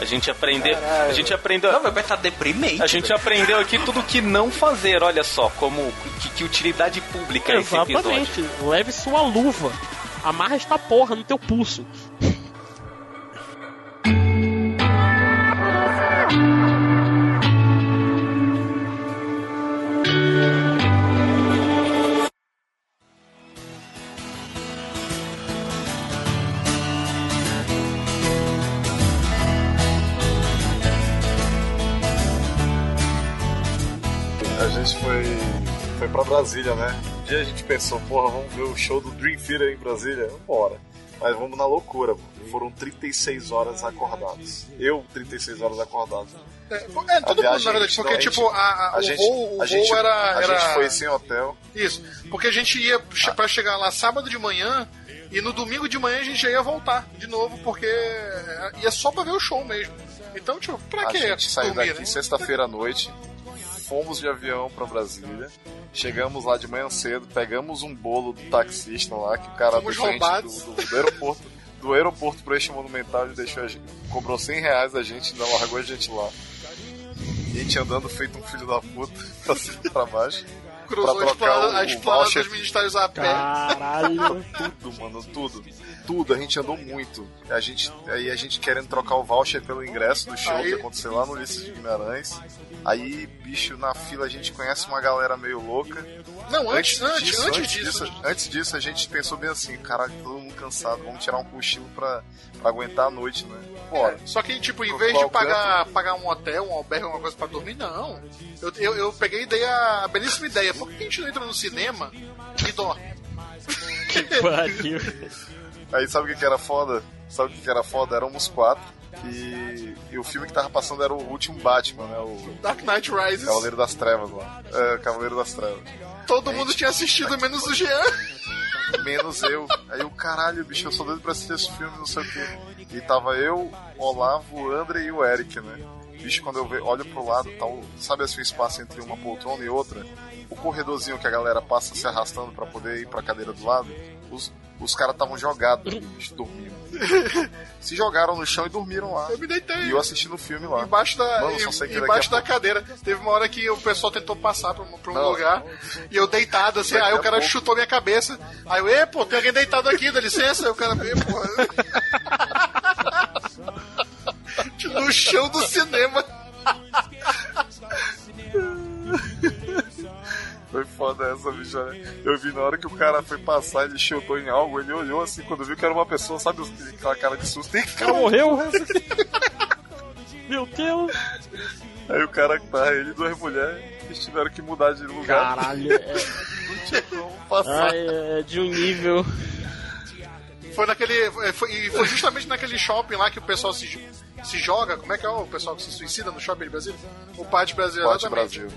a gente aprendeu. Caralho. A gente aprendeu. Não, vai estar deprimente. A gente aprendeu aqui tudo que não fazer, olha só, como que, que utilidade pública é Exatamente. Leve sua luva. Amarra esta porra no teu pulso. pra Brasília, né? Dia a gente pensou, porra, vamos ver o show do Dream Theater em Brasília? Vambora. Mas vamos na loucura, foram 36 horas acordados. Eu, 36 horas acordado. É, é todo mundo, na verdade, porque, tipo, a, a, o gente, voo, o a gente, era, era... A gente foi sem hotel. Isso, porque a gente ia ah. para chegar lá sábado de manhã e no domingo de manhã a gente já ia voltar de novo, porque ia só pra ver o show mesmo. Então, tipo, pra quê? A gente saiu daqui né? sexta-feira à noite, fomos de avião para Brasília. Chegamos lá de manhã cedo, pegamos um bolo do taxista lá, que o cara fomos do, do, do, do aeroporto, do aeroporto pro eixo monumental, ele deixou a gente, cobrou 100 reais da gente, ainda largou a gente lá. E a gente andando feito um filho da puta pra cima e pra baixo. Cruzou pra trocar a esplanada dos ministérios a pé. Caralho. tudo, mano, tudo. Tudo, a gente andou muito. A gente, aí a gente querendo trocar o voucher pelo ingresso do show aí... que aconteceu lá no Ulisses de Guimarães. Aí, bicho, na fila a gente conhece uma galera meio louca. Não, antes, antes, disso, antes, antes disso, disso. Antes disso, a gente pensou bem assim, caralho, todo mundo cansado, vamos tirar um cochilo pra, pra aguentar a noite, né? Bora. É, só que, tipo, em vez de pagar, pagar um hotel, um albergue, alguma coisa pra dormir, não. Eu, eu, eu peguei a ideia, a belíssima ideia. Por que a gente não entra no cinema e dorme? que pariu. Aí sabe o que, que era foda? Sabe o que, que era foda? Éramos quatro. E, e, o filme que tava passando era o último Batman, né? O Dark Knight Rises. Cavaleiro das Trevas lá. É, Cavaleiro das Trevas. Todo mundo tinha assistido, menos o Jean. Menos eu. Aí o caralho, bicho, eu sou doido pra assistir esse filme, não sei o quê. E tava eu, Olavo, o André e o Eric, né? Bicho, quando eu olho pro lado, tá o, sabe assim o espaço entre uma poltrona e outra? O corredorzinho que a galera passa se arrastando para poder ir pra cadeira do lado. Os, os caras estavam jogados, bicho, dormindo. Se jogaram no chão e dormiram lá. Eu me deitei. E eu assisti no filme lá. Embaixo da, Mano, embaixo da cadeira. Teve uma hora que o pessoal tentou passar pra, pra um não. lugar. E eu deitado assim, aí o cara pouco. chutou minha cabeça. Aí eu, e pô, tem alguém deitado aqui, dá licença. Aí o cara, e porra. no chão do cinema. Foi foda essa, bicho. Né? Eu vi na hora que o cara foi passar, ele chutou em algo, ele olhou assim, quando viu que era uma pessoa, sabe aquela cara de susto? O cara morreu? Meu Deus! Aí o cara que tá, ele e duas mulheres, eles tiveram que mudar de lugar. Caralho, é... não tinha como passar. Ai, é de um nível. Foi naquele. É, foi, e foi justamente naquele shopping lá que o pessoal se, se joga. Como é que é o pessoal que se suicida no shopping de Brasil? O Pátio Brasil, Pátio Brasil.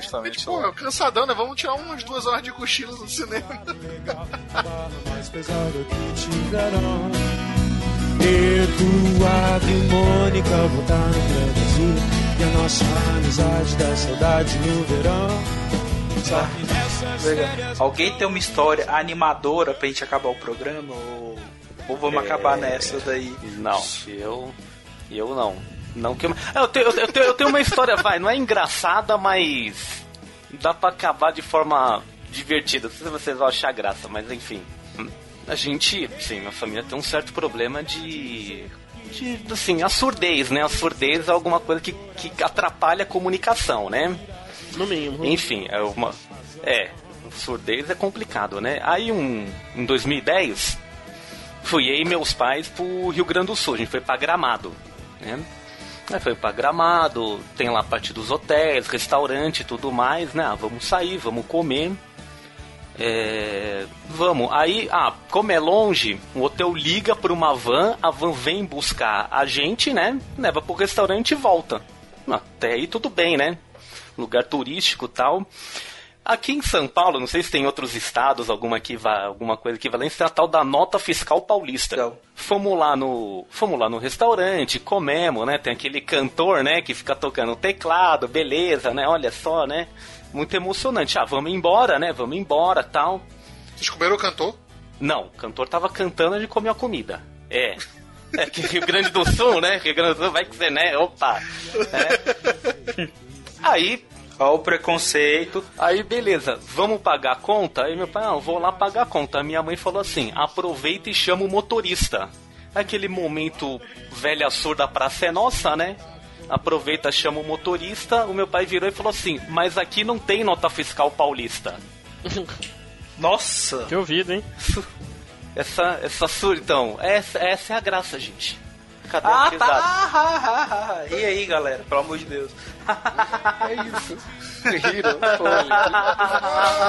Justamente. Tipo, meu, cansadão, né? Vamos tirar umas duas horas de cochilo no cinema. Eduardo e Mônica voltaram pra Brasil. E a nossa amizade da saudade no verão. Alguém tem uma história animadora pra gente acabar o programa? Ou, ou vamos é... acabar nessa daí? Não, eu. Eu não. Não que eu. Eu tenho, eu, tenho, eu tenho uma história, vai, não é engraçada, mas. Dá pra acabar de forma divertida. Não sei se vocês vão achar graça, mas enfim. A gente, sim, a família tem um certo problema de de, assim, a surdez, né? A surdez é alguma coisa que, que atrapalha a comunicação, né? No mínimo. Enfim, é uma. É, surdez é complicado, né? Aí um, em 2010, fui eu e meus pais pro Rio Grande do Sul, a gente foi pra Gramado, né? Aí foi pra Gramado, tem lá a parte dos hotéis, restaurante e tudo mais, né? Ah, vamos sair, vamos comer. É, vamos, aí, ah, como é longe, o hotel liga para uma van, a van vem buscar a gente, né? Leva pro restaurante e volta. Até aí tudo bem, né? Lugar turístico tal. Aqui em São Paulo, não sei se tem outros estados, alguma, alguma coisa equivalente, tem a tal da nota fiscal paulista. Não. Fomos lá no, fomos lá no restaurante, comemos, né? Tem aquele cantor, né, que fica tocando teclado, beleza, né? Olha só, né? Muito emocionante. Ah, vamos embora, né? Vamos embora, tal. Vocês comeram o cantor? Não, o cantor tava cantando e comeu a comida. É. É que Rio Grande do Sul, né? Rio Grande do Sul vai que você, né? Opa! É. Aí Olha o preconceito. Aí, beleza, vamos pagar a conta? Aí meu pai, não, vou lá pagar a conta. Minha mãe falou assim: aproveita e chama o motorista. Aquele momento velha surda praça é nossa, né? Aproveita, chama o motorista. O meu pai virou e falou assim: Mas aqui não tem nota fiscal paulista. Nossa! Que ouvido, hein? Essa, essa surda, então, essa, essa é a graça, gente. Cadê ah, tá. e aí, galera? Pelo amor de Deus. é isso. Riram,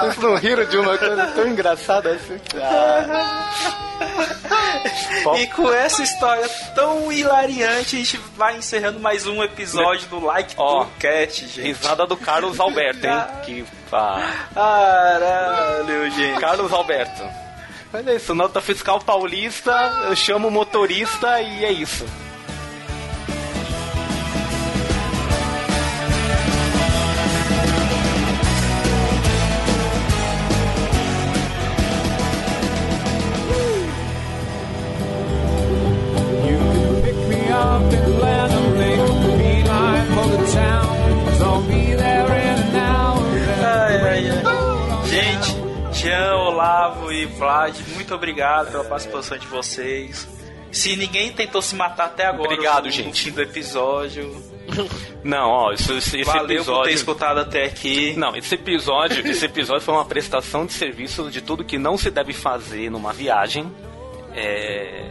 Vocês não riram de uma coisa tão engraçada assim? e com essa história tão hilariante, a gente vai encerrando mais um episódio do Like Ó, Cat, gente. Risada do Carlos Alberto, hein? Que, ah. Caralho, gente. Carlos Alberto. Olha isso, nota fiscal paulista, eu chamo o motorista e é isso. Muito obrigado pela participação de vocês. Se ninguém tentou se matar até agora, obrigado, no, gente. do episódio. Não, ó, isso, esse Valeu episódio. por ter escutado até aqui. Não, esse episódio, esse episódio foi uma prestação de serviço de tudo que não se deve fazer numa viagem. É...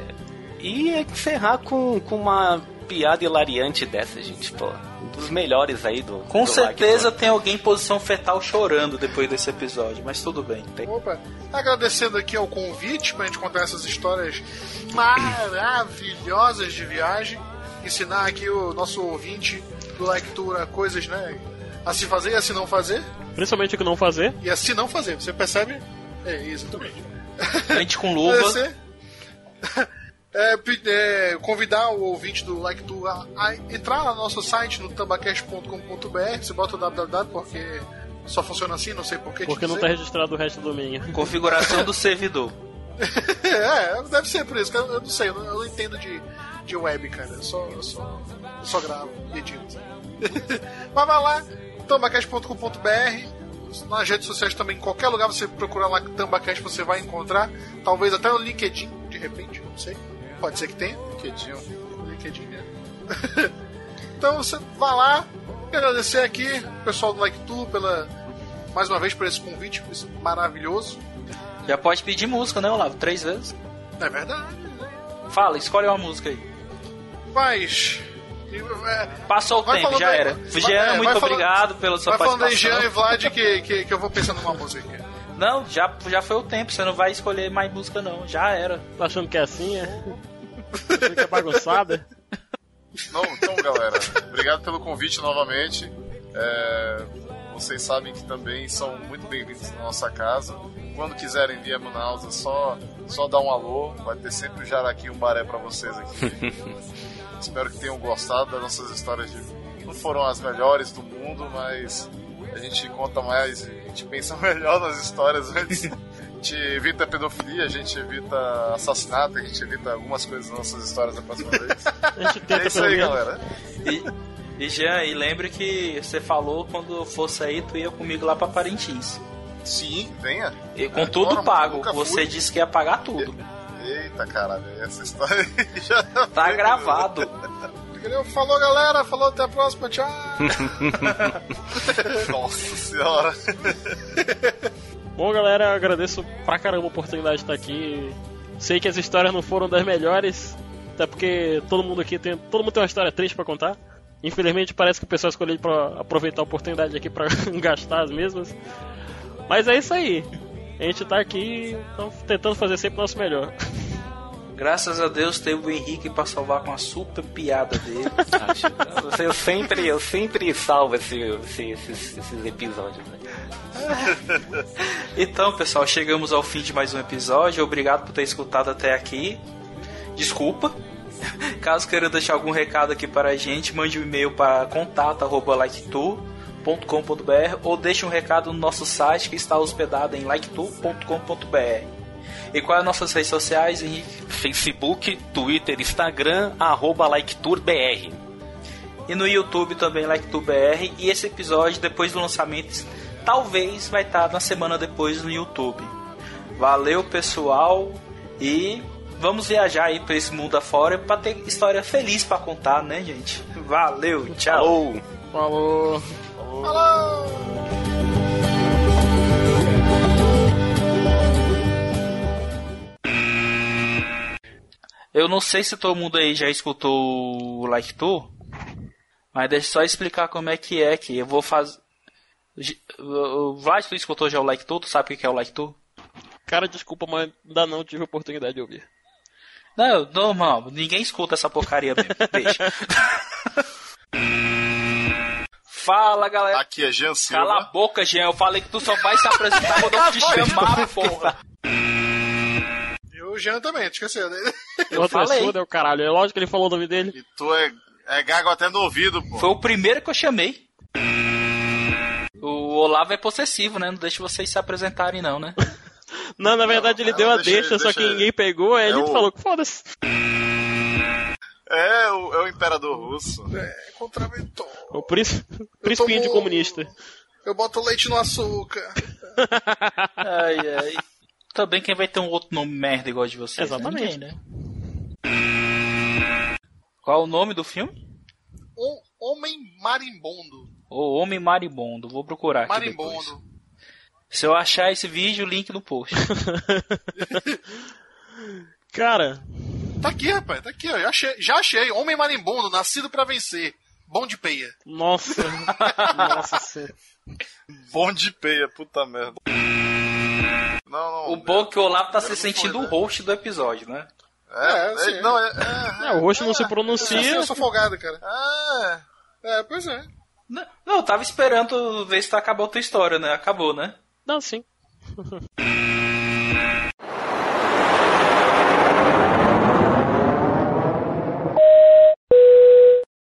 E encerrar com, com uma piada hilariante dessa, gente, pô dos melhores aí do. Com do certeza tem alguém em posição fetal chorando depois desse episódio, mas tudo bem. Tem... Opa, agradecendo aqui ao convite pra gente contar essas histórias maravilhosas de viagem, ensinar aqui o nosso ouvinte do Tour coisas, né? A se fazer e a se não fazer. Principalmente o que não fazer. E a se não fazer, você percebe? É, exatamente. Gente com luva. É, é, convidar o ouvinte do Like to a, a entrar no nosso site no tambacast.com.br. Você bota o www porque só funciona assim, não sei porquê. Porque não está registrado o resto do domínio. Configuração do servidor. é, deve ser por isso, eu, eu não sei, eu não, eu não, entendo de, de web, cara. Eu só, eu só, eu só gravo e edito. Mas vai lá, tambacast.com.br nas redes sociais também, em qualquer lugar você procurar lá Tambacast você vai encontrar. Talvez até no LinkedIn, de repente, não sei. Pode ser que tenha. LinkedIn. LinkedIn mesmo. então você vá lá. Agradecer aqui o pessoal do Like Tu pela. Mais uma vez por esse convite maravilhoso. Já pode pedir música, né, Olavo? Três vezes. É verdade. Fala, escolhe uma música aí. Mas. É, Passou o tempo, já era. Jean, é, muito obrigado pela sua vai participação. Vai falando aí, Jean e Vlad, que, que, que eu vou pensando numa música aqui. Não, já, já foi o tempo, você não vai escolher mais música, não. Já era. Tá achando que é assim, é? Fica bagunçada? Não, então, galera, obrigado pelo convite novamente. É, vocês sabem que também são muito bem-vindos na nossa casa. Quando quiserem vir a Manaus, é só, só dar um alô. Vai ter sempre o um Jaraqui e um Baré para vocês aqui. Espero que tenham gostado das nossas histórias. De... Não foram as melhores do mundo, mas a gente conta mais, gente pensa melhor nas histórias antes. A gente evita pedofilia, a gente evita assassinato, a gente evita algumas coisas nas nossas histórias da próxima vez. é isso aí, galera. E, e Jean, e lembre que você falou quando fosse aí, tu ia comigo lá pra Parintins. Sim, venha. E com tudo pago. Você disse que ia pagar tudo. Eita caralho, essa história já tá gravado. Falou, galera. Falou, até a próxima. Tchau. Nossa senhora. Bom, galera, agradeço pra caramba a oportunidade de estar aqui. Sei que as histórias não foram das melhores, até porque todo mundo aqui tem, todo mundo tem uma história triste para contar. Infelizmente parece que o pessoal escolheu para aproveitar a oportunidade aqui para gastar as mesmas. Mas é isso aí. A gente tá aqui então, tentando fazer sempre o nosso melhor. Graças a Deus teve o Henrique para salvar com a super piada dele. eu sempre, eu sempre salvo esse, esse, esses, esses episódios. Né? então, pessoal, chegamos ao fim de mais um episódio. Obrigado por ter escutado até aqui. Desculpa. Caso queira deixar algum recado aqui para a gente, mande um e-mail para contato@liketour.com.br ou deixe um recado no nosso site que está hospedado em liketour.com.br. E quais as nossas redes sociais, Henrique? Facebook, Twitter, Instagram, arroba LikeTourBR. E no YouTube também, LikeTourBR. E esse episódio, depois do lançamento, talvez vai estar na semana depois no YouTube. Valeu, pessoal. E vamos viajar aí pra esse mundo afora pra ter história feliz para contar, né, gente? Valeu, tchau. Falou. Falou. Falou. Eu não sei se todo mundo aí já escutou o Like Tu, mas deixa eu só explicar como é que é que eu vou fazer. O Vlad, tu escutou já o Like Tu? Tu sabe o que é o Like Tu? Cara, desculpa, mas ainda não tive oportunidade de ouvir. Não, normal, ninguém escuta essa porcaria mesmo. Deixa. Fala, galera. Aqui é Jean Silva. Cala a boca, Jean. Eu falei que tu só vai se apresentar quando eu te chamar, porra o Jean também, esqueceu. Né? Eu Outra falei. Sua, caralho. É lógico que ele falou o nome dele. E tu é, é gago até no ouvido, pô. Foi o primeiro que eu chamei. O Olavo é possessivo, né? Não deixa vocês se apresentarem, não, né? não, na verdade ele deu a deixa, deixa, só que ninguém pegou, aí é ele o... falou que foda-se. É, o, é o imperador russo. É, contraventor. O príncipe, príncipe tomo... comunista. Eu boto leite no açúcar. ai, ai. Também quem vai ter um outro nome merda igual de você? Exatamente. Ninguém, né? Qual é o nome do filme? O Homem Marimbondo. O Homem Marimbondo. Vou procurar aqui Marimbondo. Depois. Se eu achar esse vídeo, link no post. Cara. Tá aqui, rapaz. Tá aqui, ó. Já achei. Já achei. Homem Marimbondo, nascido para vencer. Bom de peia. Nossa. Nossa. Bom de peia, puta merda. Não, não, o bom é que o Olavo tá se sentindo o host do episódio, né? É, é, é não, é, é, é, o host não se pronuncia. Eu sou folgado, cara. É. É, pois é. Não, não, eu tava esperando ver se acabou a tua história, né? Acabou, né? Não, sim.